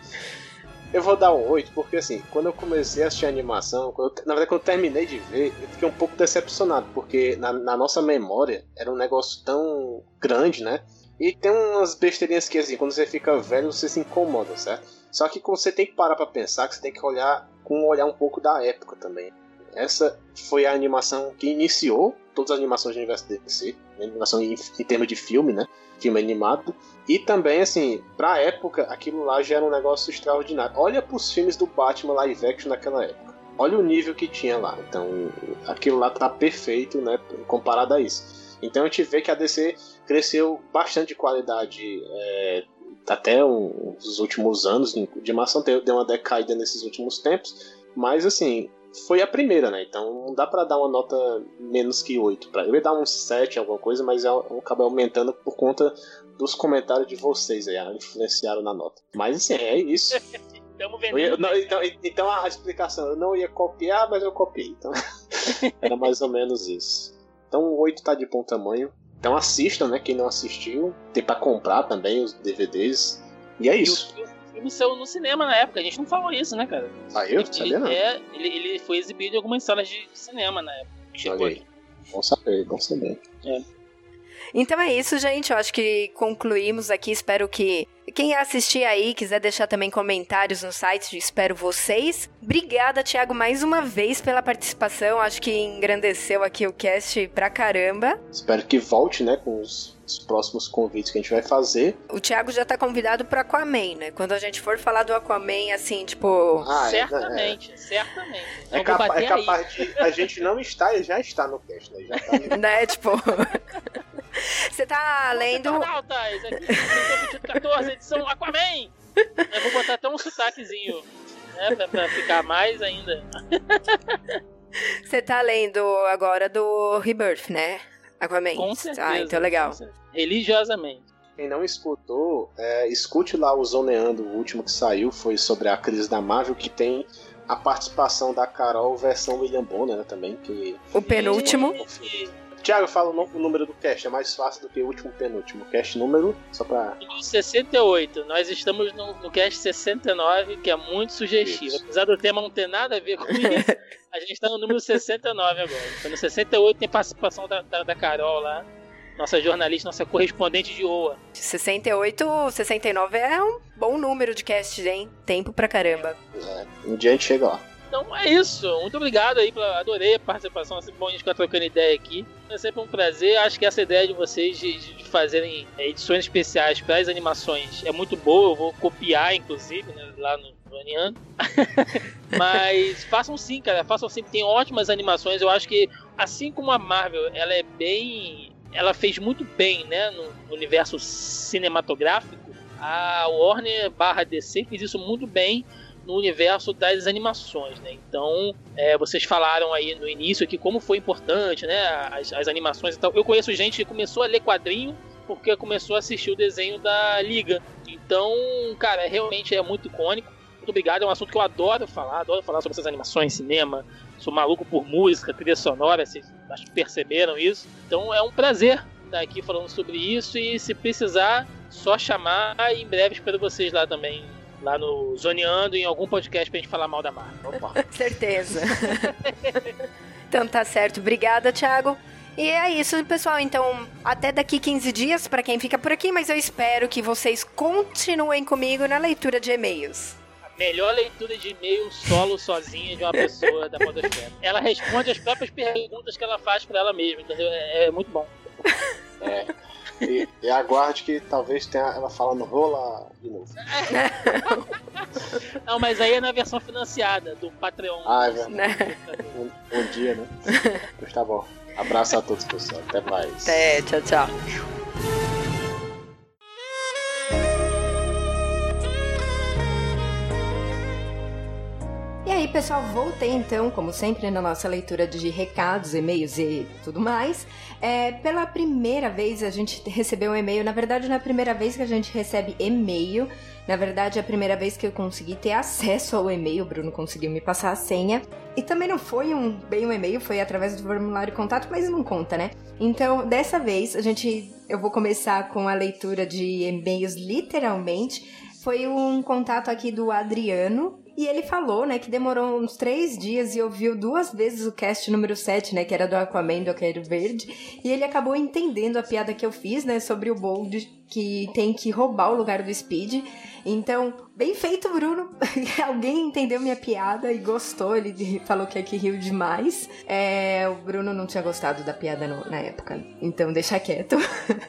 Eu vou dar um 8, porque assim, quando eu comecei a assistir a animação, eu- na verdade, quando eu terminei de ver, eu fiquei um pouco decepcionado, porque na, na nossa memória era um negócio tão grande, né? E tem umas besteirinhas que, assim, quando você fica velho, você se incomoda, certo? Só que quando você tem que parar pra pensar, que você tem que olhar com um olhar um pouco da época também. Essa foi a animação que iniciou todas as animações do universo DC, né? animação em, em termos de filme, né? Filme animado. E também, assim, pra época, aquilo lá já era um negócio extraordinário. Olha pros filmes do Batman live action naquela época. Olha o nível que tinha lá. Então, aquilo lá tá perfeito, né? Comparado a isso. Então a gente vê que a DC cresceu bastante de qualidade é, até os últimos anos de animação. Deu uma decaída nesses últimos tempos. Mas, assim, foi a primeira, né? Então não dá pra dar uma nota menos que 8. Pra... Eu ia dar um 7, alguma coisa, mas eu eu acabei aumentando por conta dos comentários de vocês aí, ah, influenciaram na nota. Mas assim, é isso. (laughs) Ia- não, então, então a explicação, eu não ia copiar, mas eu copiei. Então (laughs) era mais ou menos isso. Então o 8 tá de bom tamanho. Então assistam, né? Quem não assistiu, tem pra comprar também os DVDs. E é isso. Filme saiu no cinema na época, a gente não falou isso, né, cara? Saiu? Ele, Sabia não. é, ele, ele foi exibido em algumas salas de cinema na época. Chegou aí. Bom saber, bom saber. Então é isso, gente. Eu acho que concluímos aqui. Espero que quem assistir aí quiser deixar também comentários no site, espero vocês. Obrigada, Thiago, mais uma vez pela participação. Acho que engrandeceu aqui o cast pra caramba. Espero que volte, né, com os, os próximos convites que a gente vai fazer. O Thiago já tá convidado pro Aquaman, né? Quando a gente for falar do Aquaman, assim, tipo. Ah, é, certamente, certamente. É, é, Então capa- é capaz de a gente não estar e já está no cast, né? Já tá no- (laughs) Né, tipo. (laughs) Você tá lendo. Internautas, aqui, 2014, edição Aquaman! Eu vou botar até um sotaquezinho, né, pra, pra ficar mais ainda. Você tá lendo agora do Rebirth, né? Aquaman. Com certeza. Ah, então legal. com certeza. Religiosamente. Quem não escutou, é, escute lá o Zoneando, o último que saiu, foi sobre a crise da Marvel, que tem a participação da Carol versão William Bonner, né, também, que... O penúltimo. E- Tiago, fala o, número do cast, é mais fácil do que o último penúltimo. Cast número, só pra... No 68, nós estamos no, no cast 69, que é muito sugestivo. Isso. Apesar do tema não ter nada a ver com isso, (laughs) a gente está no número 69 agora. Então, no 68 tem participação da, da, da Carol lá, nossa jornalista, nossa correspondente de OA. 68, 69 é um bom número de cast, hein? Tempo pra caramba. É, um dia a gente chega lá. Então é isso. Muito obrigado aí, pela, adorei a participação. É bom a gente ficar trocando ideia aqui. É sempre um prazer. Acho que essa ideia de vocês de, de- fazerem é, edições especiais para as animações é muito boa. Eu vou copiar, inclusive, né, lá no Vaniano. (laughs) Mas façam sim, cara. Façam sim. Tem ótimas animações. Eu acho que, assim como a Marvel, ela é bem. Ela fez muito bem, né, no universo cinematográfico. A Warner barra DC fez isso muito bem no universo das animações, né? Então, é, vocês falaram aí no início que como foi importante, né? As, as animações e tal. Eu conheço gente que começou a ler quadrinho porque começou a assistir o desenho da Liga. Então, cara, realmente é muito icônico. Muito obrigado, é um assunto que eu adoro falar, adoro falar sobre essas animações, cinema. Sou maluco por música, trilha sonora, vocês acho que perceberam isso. Então é um prazer estar aqui falando sobre isso e se precisar, só chamar e em breve espero vocês lá também lá no Zoneando em algum podcast pra gente falar mal da marca. Opa. (laughs) Certeza. (laughs) então tá certo. Obrigada, Thiago. E é isso, pessoal. Então, até daqui 15 dias para quem fica por aqui, mas eu espero que vocês continuem comigo na leitura de e-mails. A melhor leitura de e-mail solo sozinha de uma pessoa da Podosfera. Ela responde as próprias perguntas que ela faz pra ela mesma, entendeu? É, é muito bom. É. (laughs) E, e aguarde que talvez tenha ela falando rola de novo. Não, mas aí é na versão financiada do Patreon. Ah, é verdade. Né? Um, um dia, né? Pois tá bom. Abraço a todos, pessoal. Até mais. Até, tchau, tchau. Pessoal, voltei então, como sempre, na nossa leitura de recados, e-mails e tudo mais. É, pela primeira vez a gente recebeu um e-mail, na verdade não é a primeira vez que a gente recebe e-mail, na verdade é a primeira vez que eu consegui ter acesso ao e-mail, o Bruno conseguiu me passar a senha. E também não foi um bem um e-mail, foi através do formulário de contato, mas não conta, né? Então, dessa vez, a gente eu vou começar com a leitura de e-mails literalmente. Foi um contato aqui do Adriano, e ele falou, né, que demorou uns três dias e ouviu duas vezes o cast número 7, né, que era do Aquaman do Aquário Verde. E ele acabou entendendo a piada que eu fiz, né, sobre o Bold que tem que roubar o lugar do Speed. Então, bem feito, Bruno. (laughs) Alguém entendeu minha piada e gostou. Ele falou que aqui riu demais. É, o Bruno não tinha gostado da piada no, na época, então deixa quieto.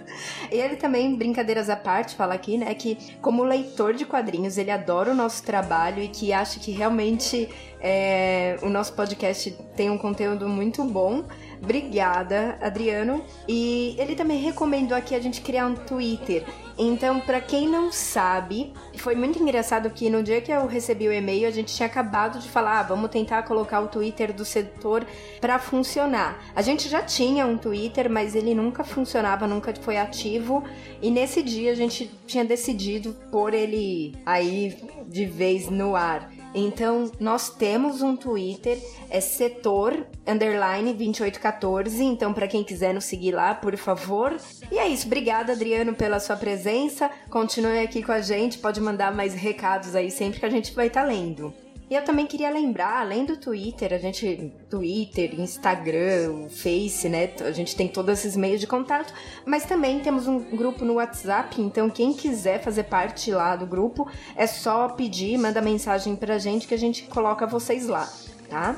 (laughs) e ele também, brincadeiras à parte, fala aqui, né, que como leitor de quadrinhos, ele adora o nosso trabalho e que acha que realmente é, o nosso podcast tem um conteúdo muito bom. Obrigada, Adriano. E ele também recomendou aqui a gente criar um Twitter. Então, para quem não sabe, foi muito engraçado que no dia que eu recebi o e-mail, a gente tinha acabado de falar, ah, vamos tentar colocar o Twitter do setor para funcionar. A gente já tinha um Twitter, mas ele nunca funcionava, nunca foi ativo. E nesse dia a gente tinha decidido pôr ele aí de vez no ar. Então, nós temos um Twitter, é setor underline 2814. Então, para quem quiser nos seguir lá, por favor. E é isso. Obrigada, Adriano, pela sua presença. Continue aqui com a gente. Pode mandar mais recados aí sempre que a gente vai estar tá lendo. E eu também queria lembrar, além do Twitter, a gente. Twitter, Instagram, Face, né? A gente tem todos esses meios de contato, mas também temos um grupo no WhatsApp, então quem quiser fazer parte lá do grupo, é só pedir, manda mensagem pra gente que a gente coloca vocês lá, tá?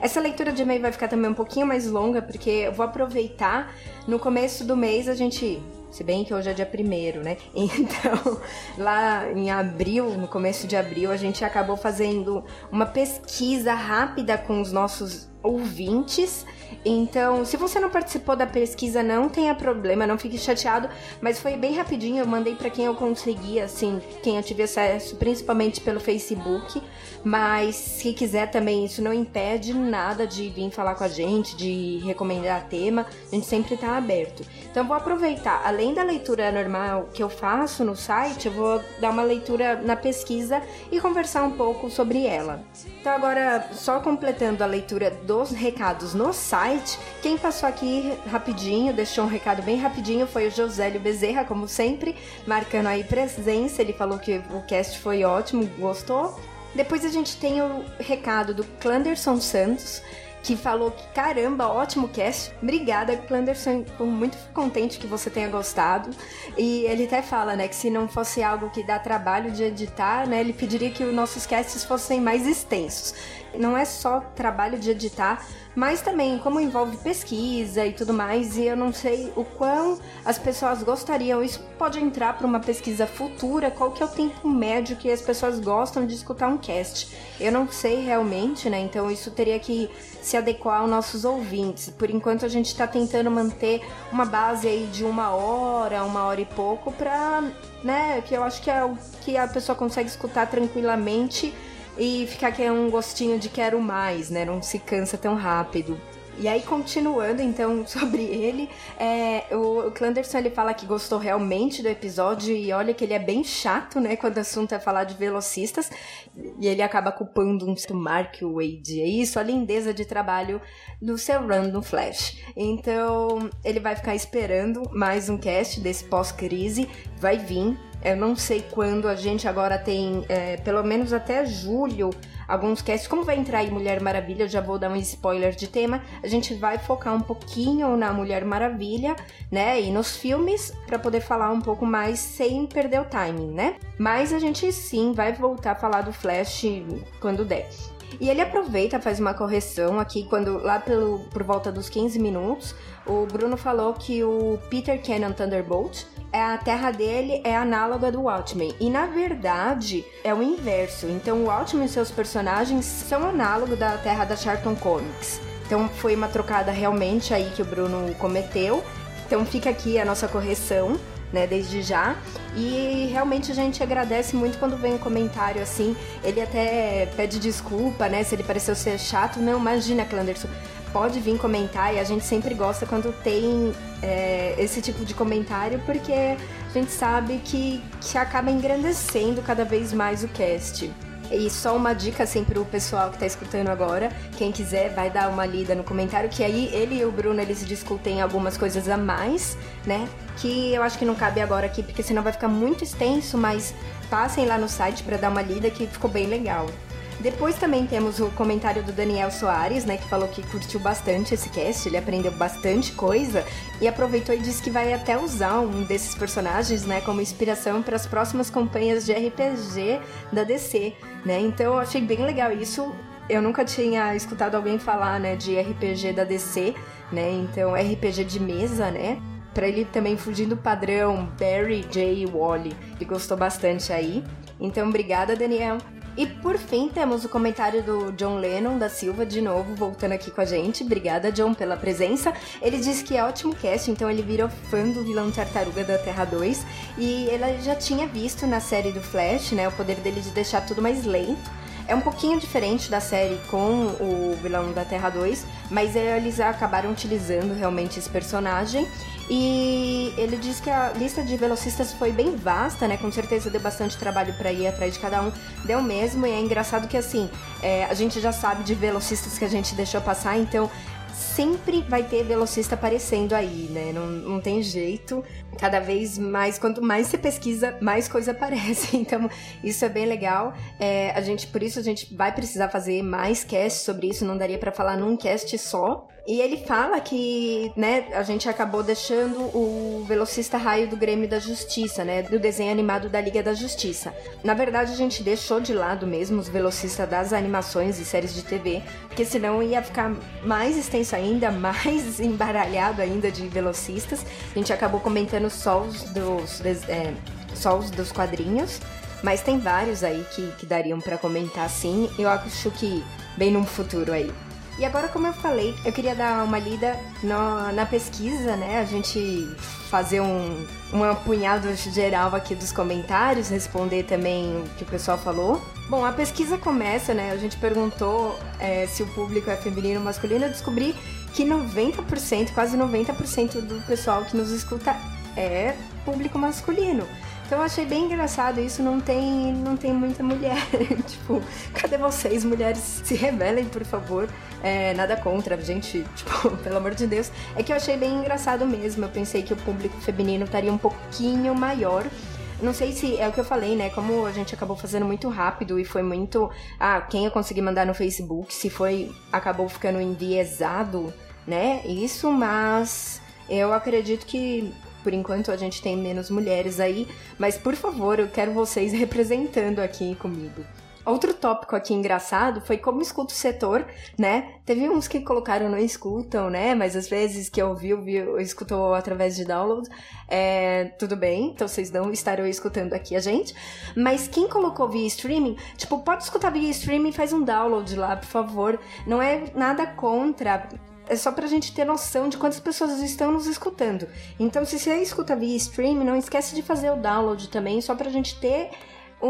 Essa leitura de e-mail vai ficar também um pouquinho mais longa, porque eu vou aproveitar. No começo do mês a gente se bem que hoje é dia primeiro, né? (laughs) Então, lá em abril, no começo de abril, a gente acabou fazendo uma pesquisa rápida com os nossos ouvintes. Então, se você não participou da pesquisa, não tenha problema, não fique chateado, mas foi bem rapidinho, eu mandei para quem eu consegui, assim, quem eu tive acesso, principalmente pelo Facebook. Mas se quiser também, isso não impede nada de vir falar com a gente, de recomendar tema, a gente sempre tá aberto. Então vou aproveitar, além da leitura normal que eu faço no site, eu vou dar uma leitura na pesquisa e conversar um pouco sobre ela. Então agora, só completando a leitura dos recados no site, quem passou aqui rapidinho, deixou um recado bem rapidinho, foi o Josélio Bezerra, como sempre, marcando aí presença. Ele falou que o cast foi ótimo, gostou. Depois a gente tem o recado do Clanderson Santos, que falou que caramba, ótimo cast. Obrigada, Clanderson. Fico muito contente que você tenha gostado. E ele até fala, né, que se não fosse algo que dá trabalho de editar, né, ele pediria que os nossos casts fossem mais extensos. Não é só trabalho de editar, mas também como envolve pesquisa e tudo mais, e eu não sei o quão as pessoas gostariam. Isso pode entrar para uma pesquisa futura, qual que é o tempo médio que as pessoas gostam de escutar um cast. Eu não sei realmente, né? Então isso teria que se adequar aos nossos ouvintes. Por enquanto a gente está tentando manter uma base aí de uma hora, uma hora e pouco, para, né? Que eu acho que é o que a pessoa consegue escutar tranquilamente e ficar que é um gostinho de quero mais, né? Não se cansa tão rápido. E aí, continuando então (laughs) sobre ele, é, o Clanderson ele fala que gostou realmente do episódio e olha que ele é bem chato, né, quando o assunto é falar de velocistas, e ele acaba culpando um Mark Wade. É isso, a lindeza de trabalho do seu run no Flash. Então, ele vai ficar esperando mais um cast desse pós-crise, vai vir eu não sei quando, a gente agora tem, é, pelo menos até julho, alguns casts. Como vai entrar aí Mulher Maravilha, eu já vou dar um spoiler de tema. A gente vai focar um pouquinho na Mulher Maravilha, né? E nos filmes, para poder falar um pouco mais sem perder o timing, né? Mas a gente sim vai voltar a falar do Flash quando der. E ele aproveita, faz uma correção aqui, quando lá pelo, por volta dos 15 minutos, o Bruno falou que o Peter Cannon Thunderbolt a terra dele é análoga do Watchmen. E na verdade é o inverso. Então o Watchmen e seus personagens são análogos da terra da Charlton Comics. Então foi uma trocada realmente aí que o Bruno cometeu. Então fica aqui a nossa correção. né, desde já. E realmente a gente agradece muito quando vem um comentário assim. Ele até pede desculpa, né, se ele pareceu ser chato. Não, imagina, Clanderson. Pode vir comentar e a gente sempre gosta quando tem é, esse tipo de comentário, porque a gente sabe que, que acaba engrandecendo cada vez mais o cast. E só uma dica assim pro pessoal que tá escutando agora, quem quiser vai dar uma lida no comentário, que aí ele e o Bruno eles discutem algumas coisas a mais, né? Que eu acho que não cabe agora aqui, porque senão vai ficar muito extenso, mas passem lá no site para dar uma lida que ficou bem legal. Depois também temos o comentário do Daniel Soares, né, que falou que curtiu bastante esse cast, ele aprendeu bastante coisa e aproveitou e disse que vai até usar um desses personagens, né, como inspiração para as próximas campanhas de RPG da DC, né? Então eu achei bem legal isso. Eu nunca tinha escutado alguém falar, né, de RPG da DC, né? Então RPG de mesa, né? Pra ele também fugir do padrão Barry J. Wally. Ele gostou bastante aí. Então, obrigada, Daniel. E por fim, temos o comentário do John Lennon da Silva, de novo, voltando aqui com a gente. Obrigada, John, pela presença. Ele disse que é ótimo cast, então ele virou fã do vilão Tartaruga da Terra 2. E ele já tinha visto na série do Flash, né, o poder dele de deixar tudo mais lento. É um pouquinho diferente da série com o vilão da Terra 2, mas eles acabaram utilizando realmente esse personagem. E ele diz que a lista de velocistas foi bem vasta, né? Com certeza deu bastante trabalho para ir atrás de cada um. Deu mesmo, e é engraçado que assim, é, a gente já sabe de velocistas que a gente deixou passar, então sempre vai ter velocista aparecendo aí, né? Não, não tem jeito. Cada vez mais, quanto mais você pesquisa, mais coisa (laughs) aparece. Então, isso é bem legal. É, a gente, por isso, a gente vai precisar fazer mais casts sobre isso. Não daria para falar num cast só. E ele fala que, né, a gente acabou deixando o velocista raio do Grêmio da Justiça, né, do desenho animado da Liga da Justiça. Na verdade, a gente deixou de lado mesmo os velocistas das animações e séries de TV, porque senão ia ficar mais extenso ainda, (laughs) mais embaralhado ainda de velocistas. A gente acabou comentando só os dos, é, só os dos quadrinhos. Mas tem vários aí que, que dariam para comentar sim. Eu acho que bem no futuro aí. E agora, como eu falei, eu queria dar uma lida no, na pesquisa, né? A gente fazer um, um apunhado geral aqui dos comentários, responder também o que o pessoal falou. Bom, a pesquisa começa, né? A gente perguntou é, se o público é feminino ou masculino. Eu descobri que 90%, quase 90% do pessoal que nos escuta é público masculino. Então eu achei bem engraçado isso, não tem, não tem muita mulher. (laughs) tipo, cadê vocês, mulheres? Se rebelem, por favor. É, nada contra, gente, (laughs) tipo, pelo amor de Deus. É que eu achei bem engraçado mesmo. Eu pensei que o público feminino estaria um pouquinho maior. Não sei se é o que eu falei, né? Como a gente acabou fazendo muito rápido e foi muito. Ah, quem eu consegui mandar no Facebook, se foi. acabou ficando enviesado, né? Isso, mas eu acredito que por enquanto a gente tem menos mulheres aí, mas por favor, eu quero vocês (laughs) representando aqui comigo. Outro tópico aqui engraçado foi como escuta o setor, né? Teve uns que colocaram não escutam, né? Mas às vezes que ouviu, viu, escutou através de download. É, tudo bem, então vocês não estarão escutando aqui a gente. Mas quem colocou via streaming, tipo, pode escutar via streaming, faz um download lá, por favor. Não é nada contra é só pra gente ter noção de quantas pessoas estão nos escutando. Então, se você escuta via stream, não esquece de fazer o download também, só pra gente ter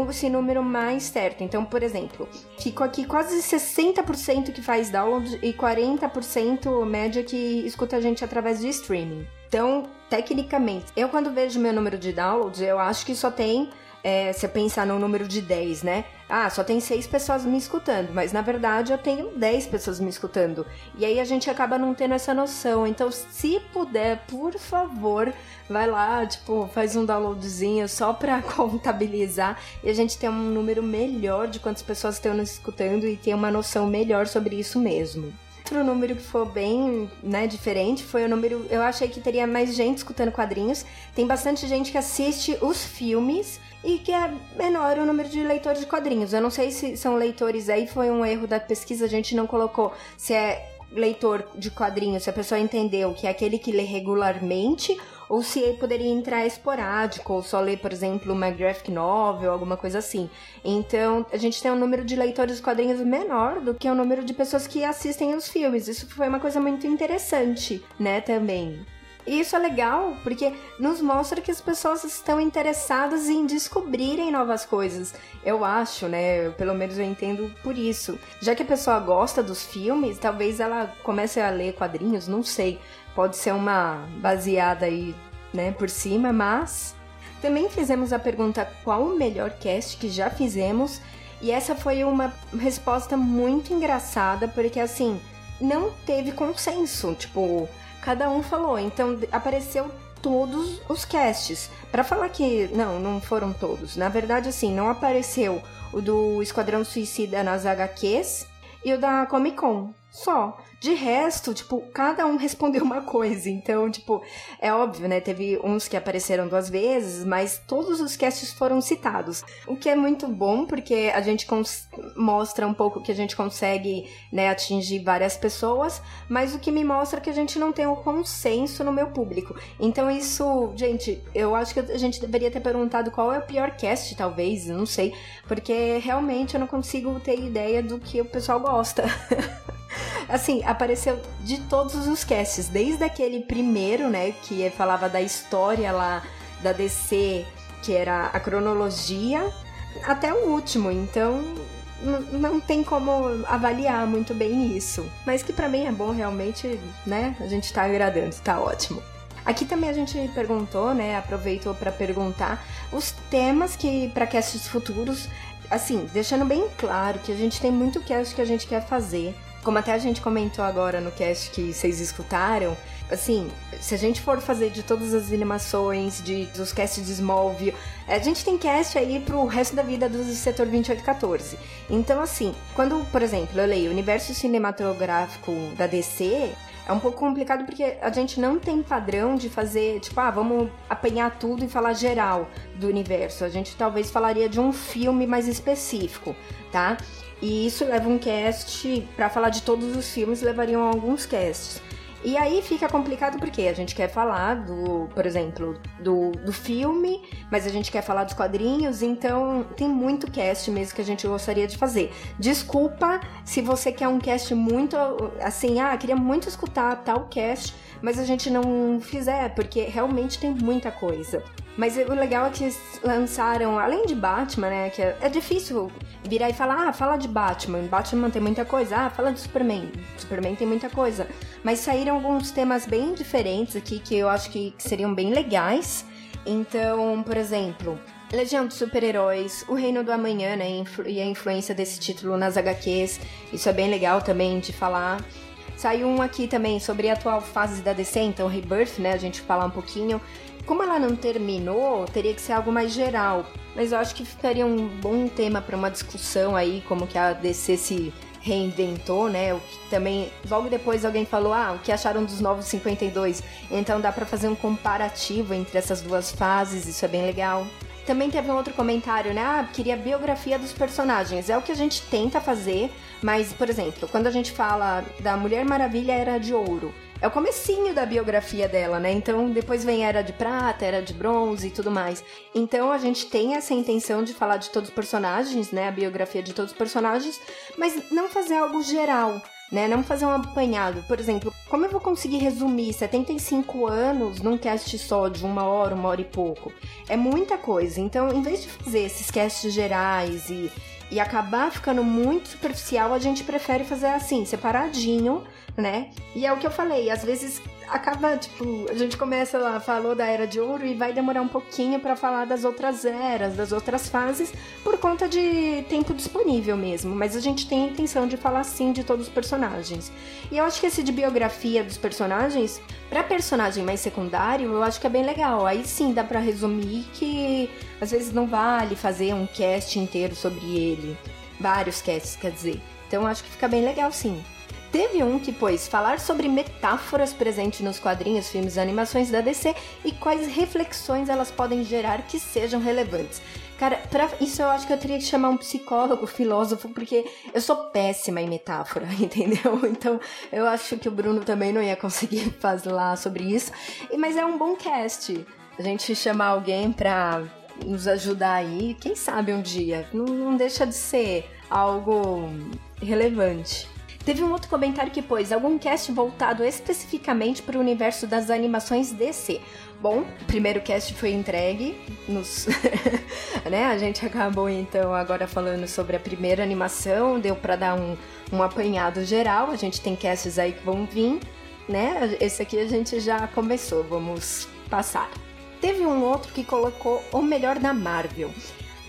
esse número mais certo. Então, por exemplo, fico aqui quase 60% que faz download e 40% média que escuta a gente através de streaming. Então, tecnicamente, eu quando vejo meu número de downloads, eu acho que só tem é, você pensar no número de 10, né? Ah, só tem 6 pessoas me escutando, mas na verdade eu tenho 10 pessoas me escutando. E aí a gente acaba não tendo essa noção. Então, se puder, por favor, vai lá, tipo, faz um downloadzinho só pra (laughs) contabilizar e a gente ter um número melhor de quantas pessoas estão nos escutando e ter uma noção melhor sobre isso mesmo. Outro número que foi bem né, diferente foi o número. Eu achei que teria mais gente escutando quadrinhos. Tem bastante gente que assiste os filmes e que é menor o número de leitores de quadrinhos. Eu não sei se são leitores aí, foi um erro da pesquisa, a gente não colocou se é leitor de quadrinhos, se a pessoa entendeu que é aquele que lê regularmente ou se ele poderia entrar esporádico, ou só ler, por exemplo, uma graphic novel, alguma coisa assim. Então, a gente tem um número de leitores de quadrinhos menor do que o número de pessoas que assistem os filmes. Isso foi uma coisa muito interessante, né, também. E isso é legal, porque nos mostra que as pessoas estão interessadas em descobrirem novas coisas. Eu acho, né? Pelo menos eu entendo por isso. Já que a pessoa gosta dos filmes, talvez ela comece a ler quadrinhos, não sei. Pode ser uma baseada aí, né, por cima, mas também fizemos a pergunta qual o melhor cast que já fizemos. E essa foi uma resposta muito engraçada, porque assim, não teve consenso. Tipo, cada um falou. Então apareceu todos os casts. Para falar que não, não foram todos. Na verdade, assim, não apareceu o do Esquadrão Suicida nas HQs e o da Comic Con. Só. De resto, tipo, cada um respondeu uma coisa. Então, tipo, é óbvio, né? Teve uns que apareceram duas vezes, mas todos os casts foram citados. O que é muito bom, porque a gente mostra um pouco que a gente consegue, né, atingir várias pessoas, mas o que me mostra que a gente não tem o um consenso no meu público. Então, isso, gente, eu acho que a gente deveria ter perguntado qual é o pior cast, talvez, não sei, porque realmente eu não consigo ter ideia do que o pessoal gosta. (laughs) assim, apareceu de todos os casts, desde aquele primeiro, né, que falava da história lá da DC, que era a cronologia, até o último. Então, não tem como avaliar muito bem isso. Mas que para mim é bom realmente, né? A gente tá agradando, tá ótimo. Aqui também a gente perguntou, né? Aproveitou para perguntar os temas que para casts futuros, assim, deixando bem claro que a gente tem muito cast que a gente quer fazer. Como até a gente comentou agora no cast que vocês escutaram, assim, se a gente for fazer de todas as animações, de, dos casts de Smallville, a gente tem cast aí pro resto da vida do setor 2814. Então, assim, quando, por exemplo, eu leio o universo cinematográfico da DC, é um pouco complicado porque a gente não tem padrão de fazer, tipo, ah, vamos apanhar tudo e falar geral do universo. A gente talvez falaria de um filme mais específico, tá? E isso leva um cast, para falar de todos os filmes, levariam alguns casts. E aí fica complicado porque a gente quer falar do, por exemplo, do, do filme, mas a gente quer falar dos quadrinhos, então tem muito cast mesmo que a gente gostaria de fazer. Desculpa se você quer um cast muito assim, ah, queria muito escutar tal cast, mas a gente não fizer, porque realmente tem muita coisa. Mas o legal é que eles lançaram, além de Batman, né? Que é, é, difícil virar e falar, ah, fala de Batman. Batman tem muita coisa. Ah, fala de Superman. Superman tem muita coisa. Mas saíram alguns temas bem diferentes aqui que eu acho que, que seriam bem legais. Então, por exemplo, Legião dos Super-Heróis, O Reino do Amanhã, né? E a influência desse título nas HQs. Isso é bem legal também de falar. Saiu um aqui também sobre a atual fase da DC, então Rebirth, né? A gente falar um pouquinho. Como ela não terminou, teria que ser algo mais geral. Mas eu acho que ficaria um bom tema para uma discussão aí, como que a DC se reinventou, né? O que também logo depois alguém falou: "Ah, o que acharam dos novos 52?". Então dá para fazer um comparativo entre essas duas fases, isso é bem legal. Também teve um outro comentário, né? Ah, queria biografia dos personagens. É o que a gente tenta fazer, mas, por exemplo, quando a gente fala da Mulher Maravilha Era de Ouro, é o comecinho da biografia dela, né? Então depois vem Era de Prata, Era de Bronze e tudo mais. Então a gente tem essa intenção de falar de todos os personagens, né? A biografia de todos os personagens, mas não fazer algo geral. Né? Não fazer um apanhado. Por exemplo, como eu vou conseguir resumir 75 anos num cast só de uma hora, uma hora e pouco? É muita coisa. Então, em vez de fazer esses casts gerais e, e acabar ficando muito superficial, a gente prefere fazer assim, separadinho, né? E é o que eu falei, às vezes acaba, tipo, a gente começa lá, falou da Era de Ouro e vai demorar um pouquinho para falar das outras eras, das outras fases, por conta de tempo disponível mesmo. Mas a gente tem a intenção de falar sim de todos os personagens. E eu acho que esse de biografia dos personagens, para personagem mais secundário, eu acho que é bem legal. Aí sim dá para resumir que às vezes não vale fazer um cast inteiro sobre ele. Vários casts, quer dizer. Então acho que fica bem legal sim. Teve um que pôs falar sobre metáforas presentes nos quadrinhos, filmes e animações da DC e quais reflexões elas podem gerar que sejam relevantes. Cara, pra isso eu acho que eu teria que chamar um psicólogo, (laughs) filósofo, porque eu sou péssima em metáfora, (laughs) entendeu? Então eu acho que o Bruno também não ia conseguir (laughs) falar sobre isso. Mas é um bom cast. A gente chamar alguém pra nos ajudar aí, quem sabe um dia. Não, não deixa de ser algo relevante. Teve um outro comentário que pôs algum cast voltado especificamente para o universo das animações DC. Bom, o primeiro cast foi entregue, nos... (laughs) né? A gente acabou então agora falando sobre a primeira animação, deu para dar um, um apanhado geral. A gente tem casts aí que vão vir, né? Esse aqui a gente já começou, vamos passar. Teve um outro que colocou o melhor da Marvel.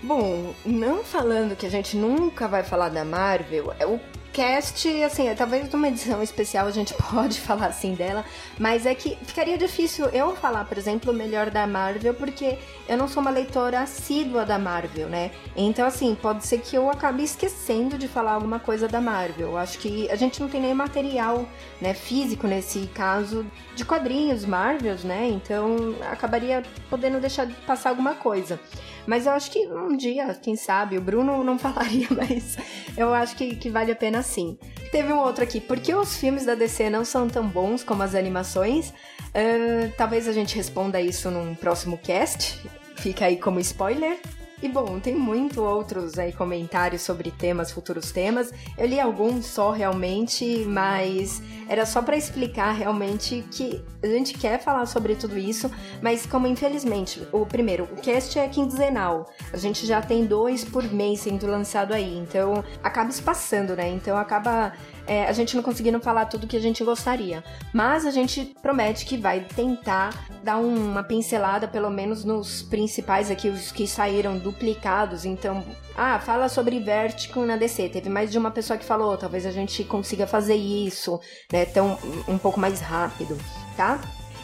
Bom, não falando que a gente nunca vai falar da Marvel, é o cast, assim, talvez numa edição especial a gente (laughs) pode falar assim dela, mas é que ficaria difícil eu falar, por exemplo, melhor da Marvel, porque eu não sou uma leitora assídua da Marvel, né? Então, assim, pode ser que eu acabe esquecendo de falar alguma coisa da Marvel. Acho que a gente não tem nem material, né, físico nesse caso de quadrinhos Marvels, né? Então, acabaria podendo deixar de passar alguma coisa. Mas eu acho que um dia, quem sabe, o Bruno não (laughs) falaria, mas eu acho que, que vale a pena sim. Teve um outro aqui. Por que os filmes da DC não são tão bons como as animações? Uh, talvez a gente responda isso num próximo cast. Fica aí como spoiler. E bom, tem muito outros aí comentários sobre temas, futuros temas. Eu li alguns só realmente, mas era só para explicar realmente que a gente quer falar sobre tudo isso, mas como infelizmente, o primeiro, o cast é quinzenal. A gente já tem dois por mês sendo lançado aí, então acaba espaçando, né? Então acaba é, a gente não conseguindo falar tudo que a gente gostaria. Mas a gente promete que vai tentar dar uma pincelada, pelo menos nos principais aqui, os que saíram duplicados. Então, ah, fala sobre Vertigo na DC. Teve mais de uma pessoa que falou, talvez a gente consiga fazer isso, né? Tão um pouco mais rápido, tá?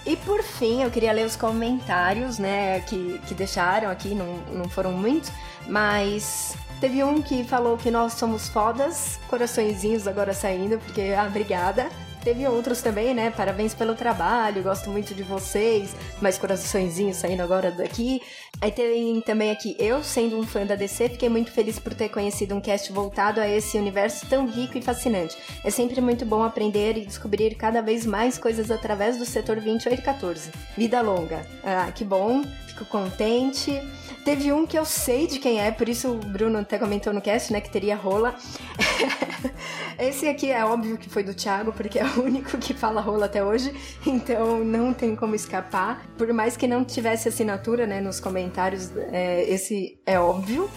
E por fim, eu queria ler os comentários, né, que, que deixaram aqui, não, não foram muitos, mas Teve um que falou que nós somos fodas, coraçõezinhos agora saindo, porque, ah, obrigada. Teve outros também, né? Parabéns pelo trabalho, gosto muito de vocês. Mais coraçõezinhos saindo agora daqui. Aí tem também aqui, eu sendo um fã da DC, fiquei muito feliz por ter conhecido um cast voltado a esse universo tão rico e fascinante. É sempre muito bom aprender e descobrir cada vez mais coisas através do setor 2814. Vida longa. Ah, que bom, fico contente. Teve um que eu sei de quem é, por isso o Bruno até comentou no cast, né, que teria rola. (laughs) Esse aqui é óbvio que foi do Thiago, porque é o único que fala rola até hoje, então não tem como escapar. Por mais que não tivesse assinatura, né, nos comentários, é, esse é óbvio.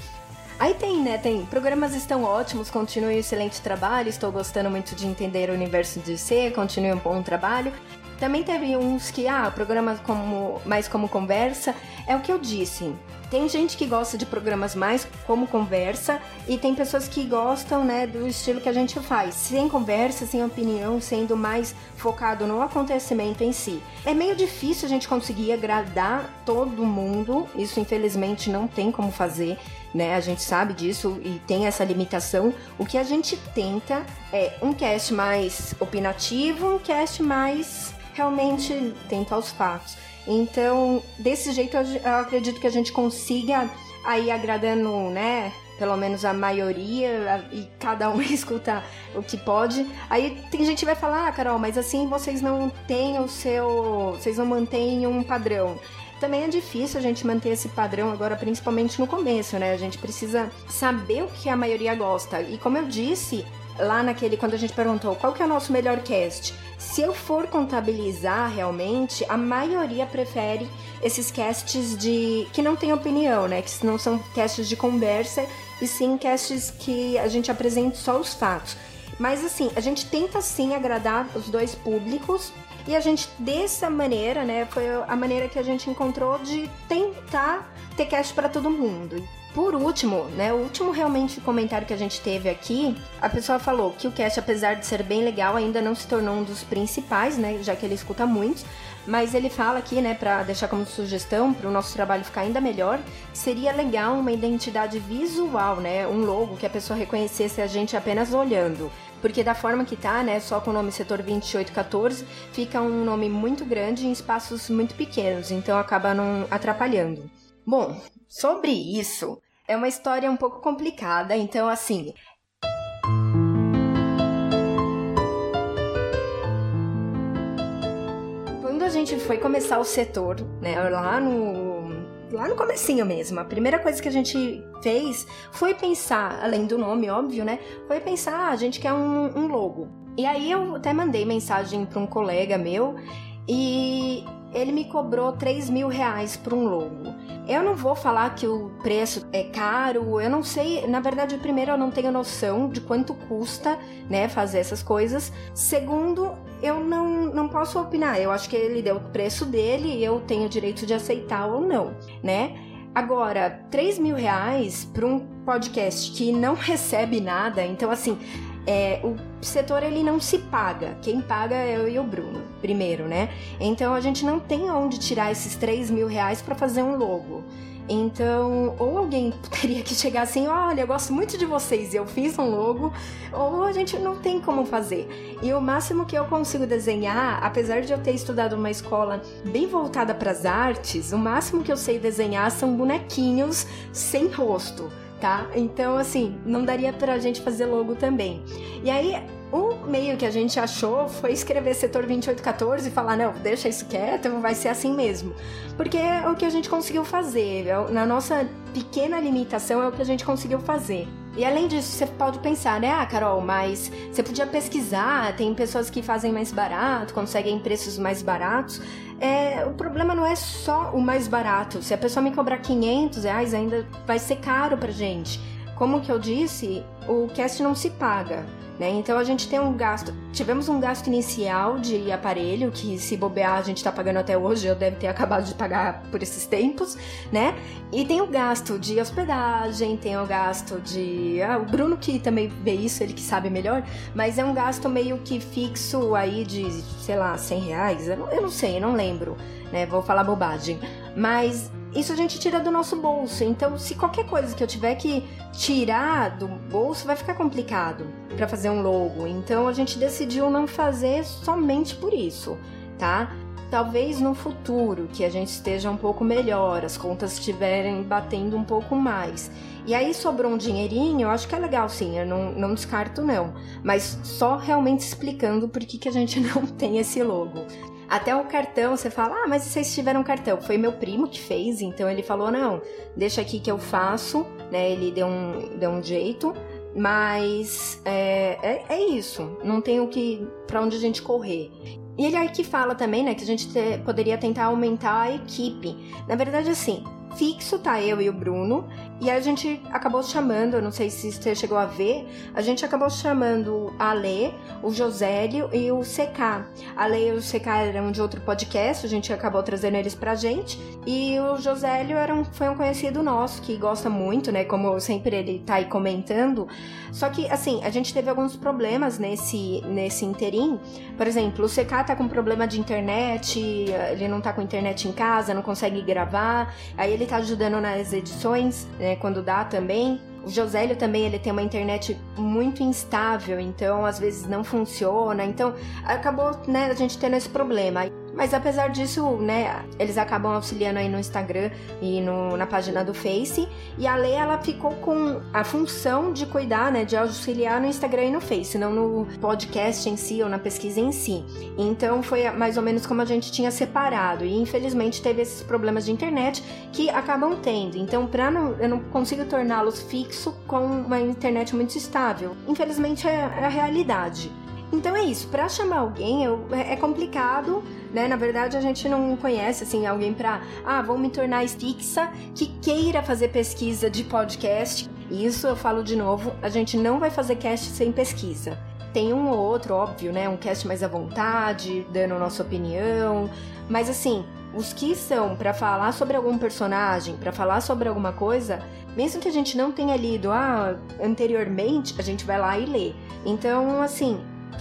Aí tem, né? Tem programas estão ótimos, continue excelente trabalho. Estou gostando muito de entender o universo de C, continue um bom trabalho. Também teve uns que, ah, programas como mais como conversa. É o que eu disse. Tem gente que gosta de programas mais como conversa e tem pessoas que gostam, né, do estilo que a gente faz, sem conversa, sem opinião, sendo mais focado no acontecimento em si. É meio difícil a gente conseguir agradar todo mundo, isso infelizmente não tem como fazer, né? A gente sabe disso e tem essa limitação. O que a gente tenta é um cast mais opinativo, um cast mais realmente tenta aos fatos. Então, desse jeito, eu acredito que a gente consiga aí agradando, né? Pelo menos a maioria, e cada um (laughs) escuta o que pode. Aí tem gente que vai falar, ah, Carol, mas assim vocês não têm o seu. Vocês não mantêm um padrão também é difícil a gente manter esse padrão agora, principalmente no começo, né? A gente precisa saber o que a maioria gosta. E como eu disse lá naquele, quando a gente perguntou qual que é o nosso melhor cast, se eu for contabilizar realmente, a maioria prefere esses casts de que não tem opinião, né? Que não são casts de conversa e sim casts que a gente apresenta só os fatos. Mas assim, a gente tenta sim agradar os dois públicos e a gente dessa maneira, né, foi a maneira que a gente encontrou de tentar ter cast para todo mundo. Por último, né, o último realmente comentário que a gente teve aqui, a pessoa falou que o cast, apesar de ser bem legal, ainda não se tornou um dos principais, né, já que ele escuta muitos, mas ele fala aqui, né, para deixar como sugestão para o nosso trabalho ficar ainda melhor, seria legal uma identidade visual, né, um logo que a pessoa reconhecesse a gente apenas olhando. Porque da forma que tá, né, só com o nome setor 2814, fica um nome muito grande em espaços muito pequenos, então acaba não atrapalhando. Bom, sobre isso, é uma história um pouco complicada, então assim. Quando a gente foi começar o setor, né, lá no lá no comecinho mesmo. A primeira coisa que a gente fez foi pensar, além do nome, óbvio, né? Foi pensar, ah, a gente quer um, um logo. E aí eu até mandei mensagem para um colega meu e ele me cobrou 3 mil reais por um logo. Eu não vou falar que o preço é caro, eu não sei, na verdade, primeiro eu não tenho noção de quanto custa, né, fazer essas coisas. Segundo, eu não, não posso opinar, eu acho que ele deu o preço dele e eu tenho o direito de aceitar ou não, né? Agora, 3 mil reais para um podcast que não (laughs) recebe nada, então assim, é, o setor ele não se paga. Quem paga é eu e o Bruno, primeiro, né? Então a gente não tem onde tirar esses 3 mil reais para fazer um logo. Então, ou alguém (laughs) teria que chegar assim, olha, eu gosto muito de vocês e eu fiz um logo, ou a gente não tem como fazer. E o máximo que eu consigo desenhar, apesar de eu ter estudado uma escola bem voltada para as artes, o máximo que eu sei desenhar são bonequinhos sem rosto tá? Então, assim, não daria pra gente fazer logo também. E aí, o meio que a gente achou foi escrever setor 2814 e falar, não, deixa isso quieto, vai ser assim mesmo. Porque é o que a gente conseguiu fazer, é na nossa pequena limitação é o que a gente conseguiu fazer. E além disso, você pode pensar, né, ah, Carol, mas você podia pesquisar, tem pessoas que fazem mais barato, conseguem preços mais baratos. É, o problema não é só o mais barato. Se a pessoa me cobrar 500 reais, ainda vai ser caro pra gente. Como que eu disse, o cast não se paga. Né? Então a gente tem um gasto, tivemos um gasto inicial de aparelho que se bobear a gente está pagando até hoje, eu deve ter (laughs) acabado de pagar por esses tempos, né? E tem o gasto de hospedagem, tem o gasto de, ah, o Bruno que também vê isso, ele que sabe melhor, mas é um gasto meio que fixo aí de, sei lá, 100 reais, eu não, eu não sei, eu não lembro, né? Vou falar bobagem, mas isso a gente tira do nosso bolso. Então, se qualquer coisa que eu tiver que tirar do bolso, vai ficar complicado para fazer um logo. Então, a gente decidiu não fazer somente por isso, tá? Talvez no futuro, que a gente esteja um pouco melhor, as contas estiverem batendo um pouco mais. E aí sobrou um dinheirinho, eu acho que é legal sim, eu não, não descarto não. Mas só realmente explicando por que, que a gente (laughs) não tem esse logo. Até o cartão, você fala, ah, mas vocês tiveram cartão? Foi meu primo que fez, então ele falou, não, deixa aqui que eu faço, né? Ele deu um, deu um jeito, mas é, é, é isso, não tem o que, para onde a gente correr. E ele aí que fala também, né, que a gente te, poderia tentar aumentar a equipe. Na verdade, assim, fixo tá eu e o Bruno, e a gente acabou chamando, eu não sei se você chegou a ver, a gente acabou chamando a Lê, o Josélio e o CK. A Lê e o CK eram de outro podcast, a gente acabou trazendo eles pra gente. E o Josélio era um, foi um conhecido nosso que gosta muito, né? Como sempre ele tá aí comentando. Só que, assim, a gente teve alguns problemas nesse, nesse interim. Por exemplo, o CK tá com problema de internet, ele não tá com internet em casa, não consegue gravar. Aí ele tá ajudando nas edições. Né, quando dá também. O Josélio também ele tem uma internet muito instável, então às vezes não funciona. Então acabou né, a gente tendo esse problema. Mas apesar disso, né, eles acabam auxiliando aí no Instagram e no, na página do Face. E a Lei, ela ficou com a função de cuidar, né, de auxiliar no Instagram e no Face, não no podcast em si ou na pesquisa em si. Então foi mais ou menos como a gente tinha separado. E infelizmente teve esses problemas de internet que acabam tendo. Então, pra não, eu não consigo torná-los fixo com uma internet muito estável. Infelizmente é, é a realidade. Então é isso, para chamar alguém eu, é, é complicado, né? Na verdade a gente não conhece assim alguém para, ah, vou me tornar fixa que queira fazer pesquisa de podcast. Isso eu falo de novo, a gente não vai fazer cast sem pesquisa. Tem um ou outro, óbvio, né? Um cast mais à vontade, dando nossa opinião, mas assim, os que são para falar sobre algum personagem, para falar sobre alguma coisa, mesmo que a gente não tenha lido ah, anteriormente, a gente vai lá e lê. Então, assim,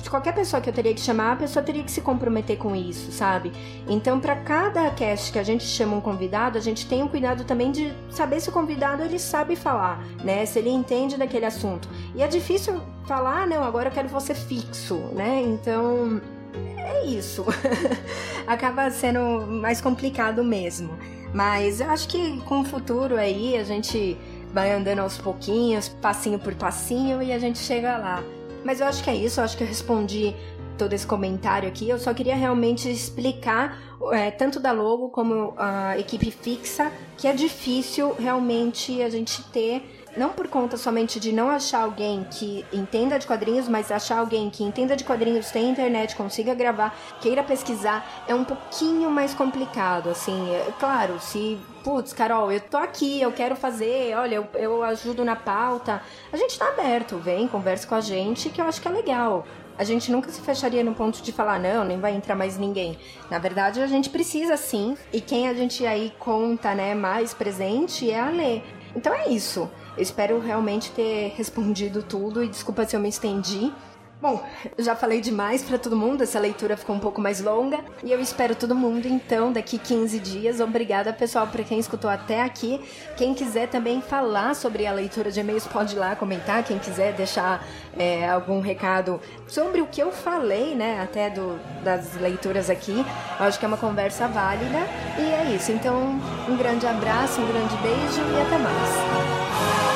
qualquer pessoa que eu teria que chamar, a pessoa teria que se comprometer com isso, sabe? Então, para cada cast que a gente chama um convidado, a gente tem um cuidado também de saber se o convidado ele sabe falar, né? Se ele entende daquele assunto. E é difícil falar, ah, não, agora eu quero você fixo, né? Então, é isso. (laughs) Acaba sendo mais complicado mesmo. Mas eu acho que com o futuro aí a gente vai andando aos pouquinhos, passinho por passinho, e a gente chega lá. Mas eu acho que é isso, eu acho que eu respondi todo esse comentário aqui. Eu só queria realmente explicar, é, tanto da logo como a equipe fixa, que é difícil realmente a gente ter não por conta somente de não achar alguém que entenda de quadrinhos, mas achar alguém que entenda de quadrinhos, tem internet, consiga gravar, queira pesquisar, é um pouquinho mais complicado, assim. É, claro, se putz, Carol, eu tô aqui, eu quero fazer, olha, eu, eu ajudo na pauta. A gente tá aberto, vem, conversa com a gente, que eu acho que é legal. A gente nunca se fecharia no ponto de falar, não, nem vai entrar mais ninguém. Na verdade, a gente precisa sim, e quem a gente aí conta, né, mais presente é a Lê. Então é isso. Eu espero realmente ter (laughs) respondido tudo e desculpa se eu me estendi. Bom, já falei demais para todo mundo, essa leitura ficou um pouco mais longa e eu espero todo mundo então daqui 15 dias. Obrigada, pessoal, para quem escutou até aqui. Quem quiser também falar sobre a leitura de e-mails, pode ir lá comentar. Quem quiser deixar é, algum recado sobre o que eu falei, né, até do, das leituras aqui, eu acho que é uma conversa válida. E é isso. Então, um grande abraço, um grande beijo e até mais.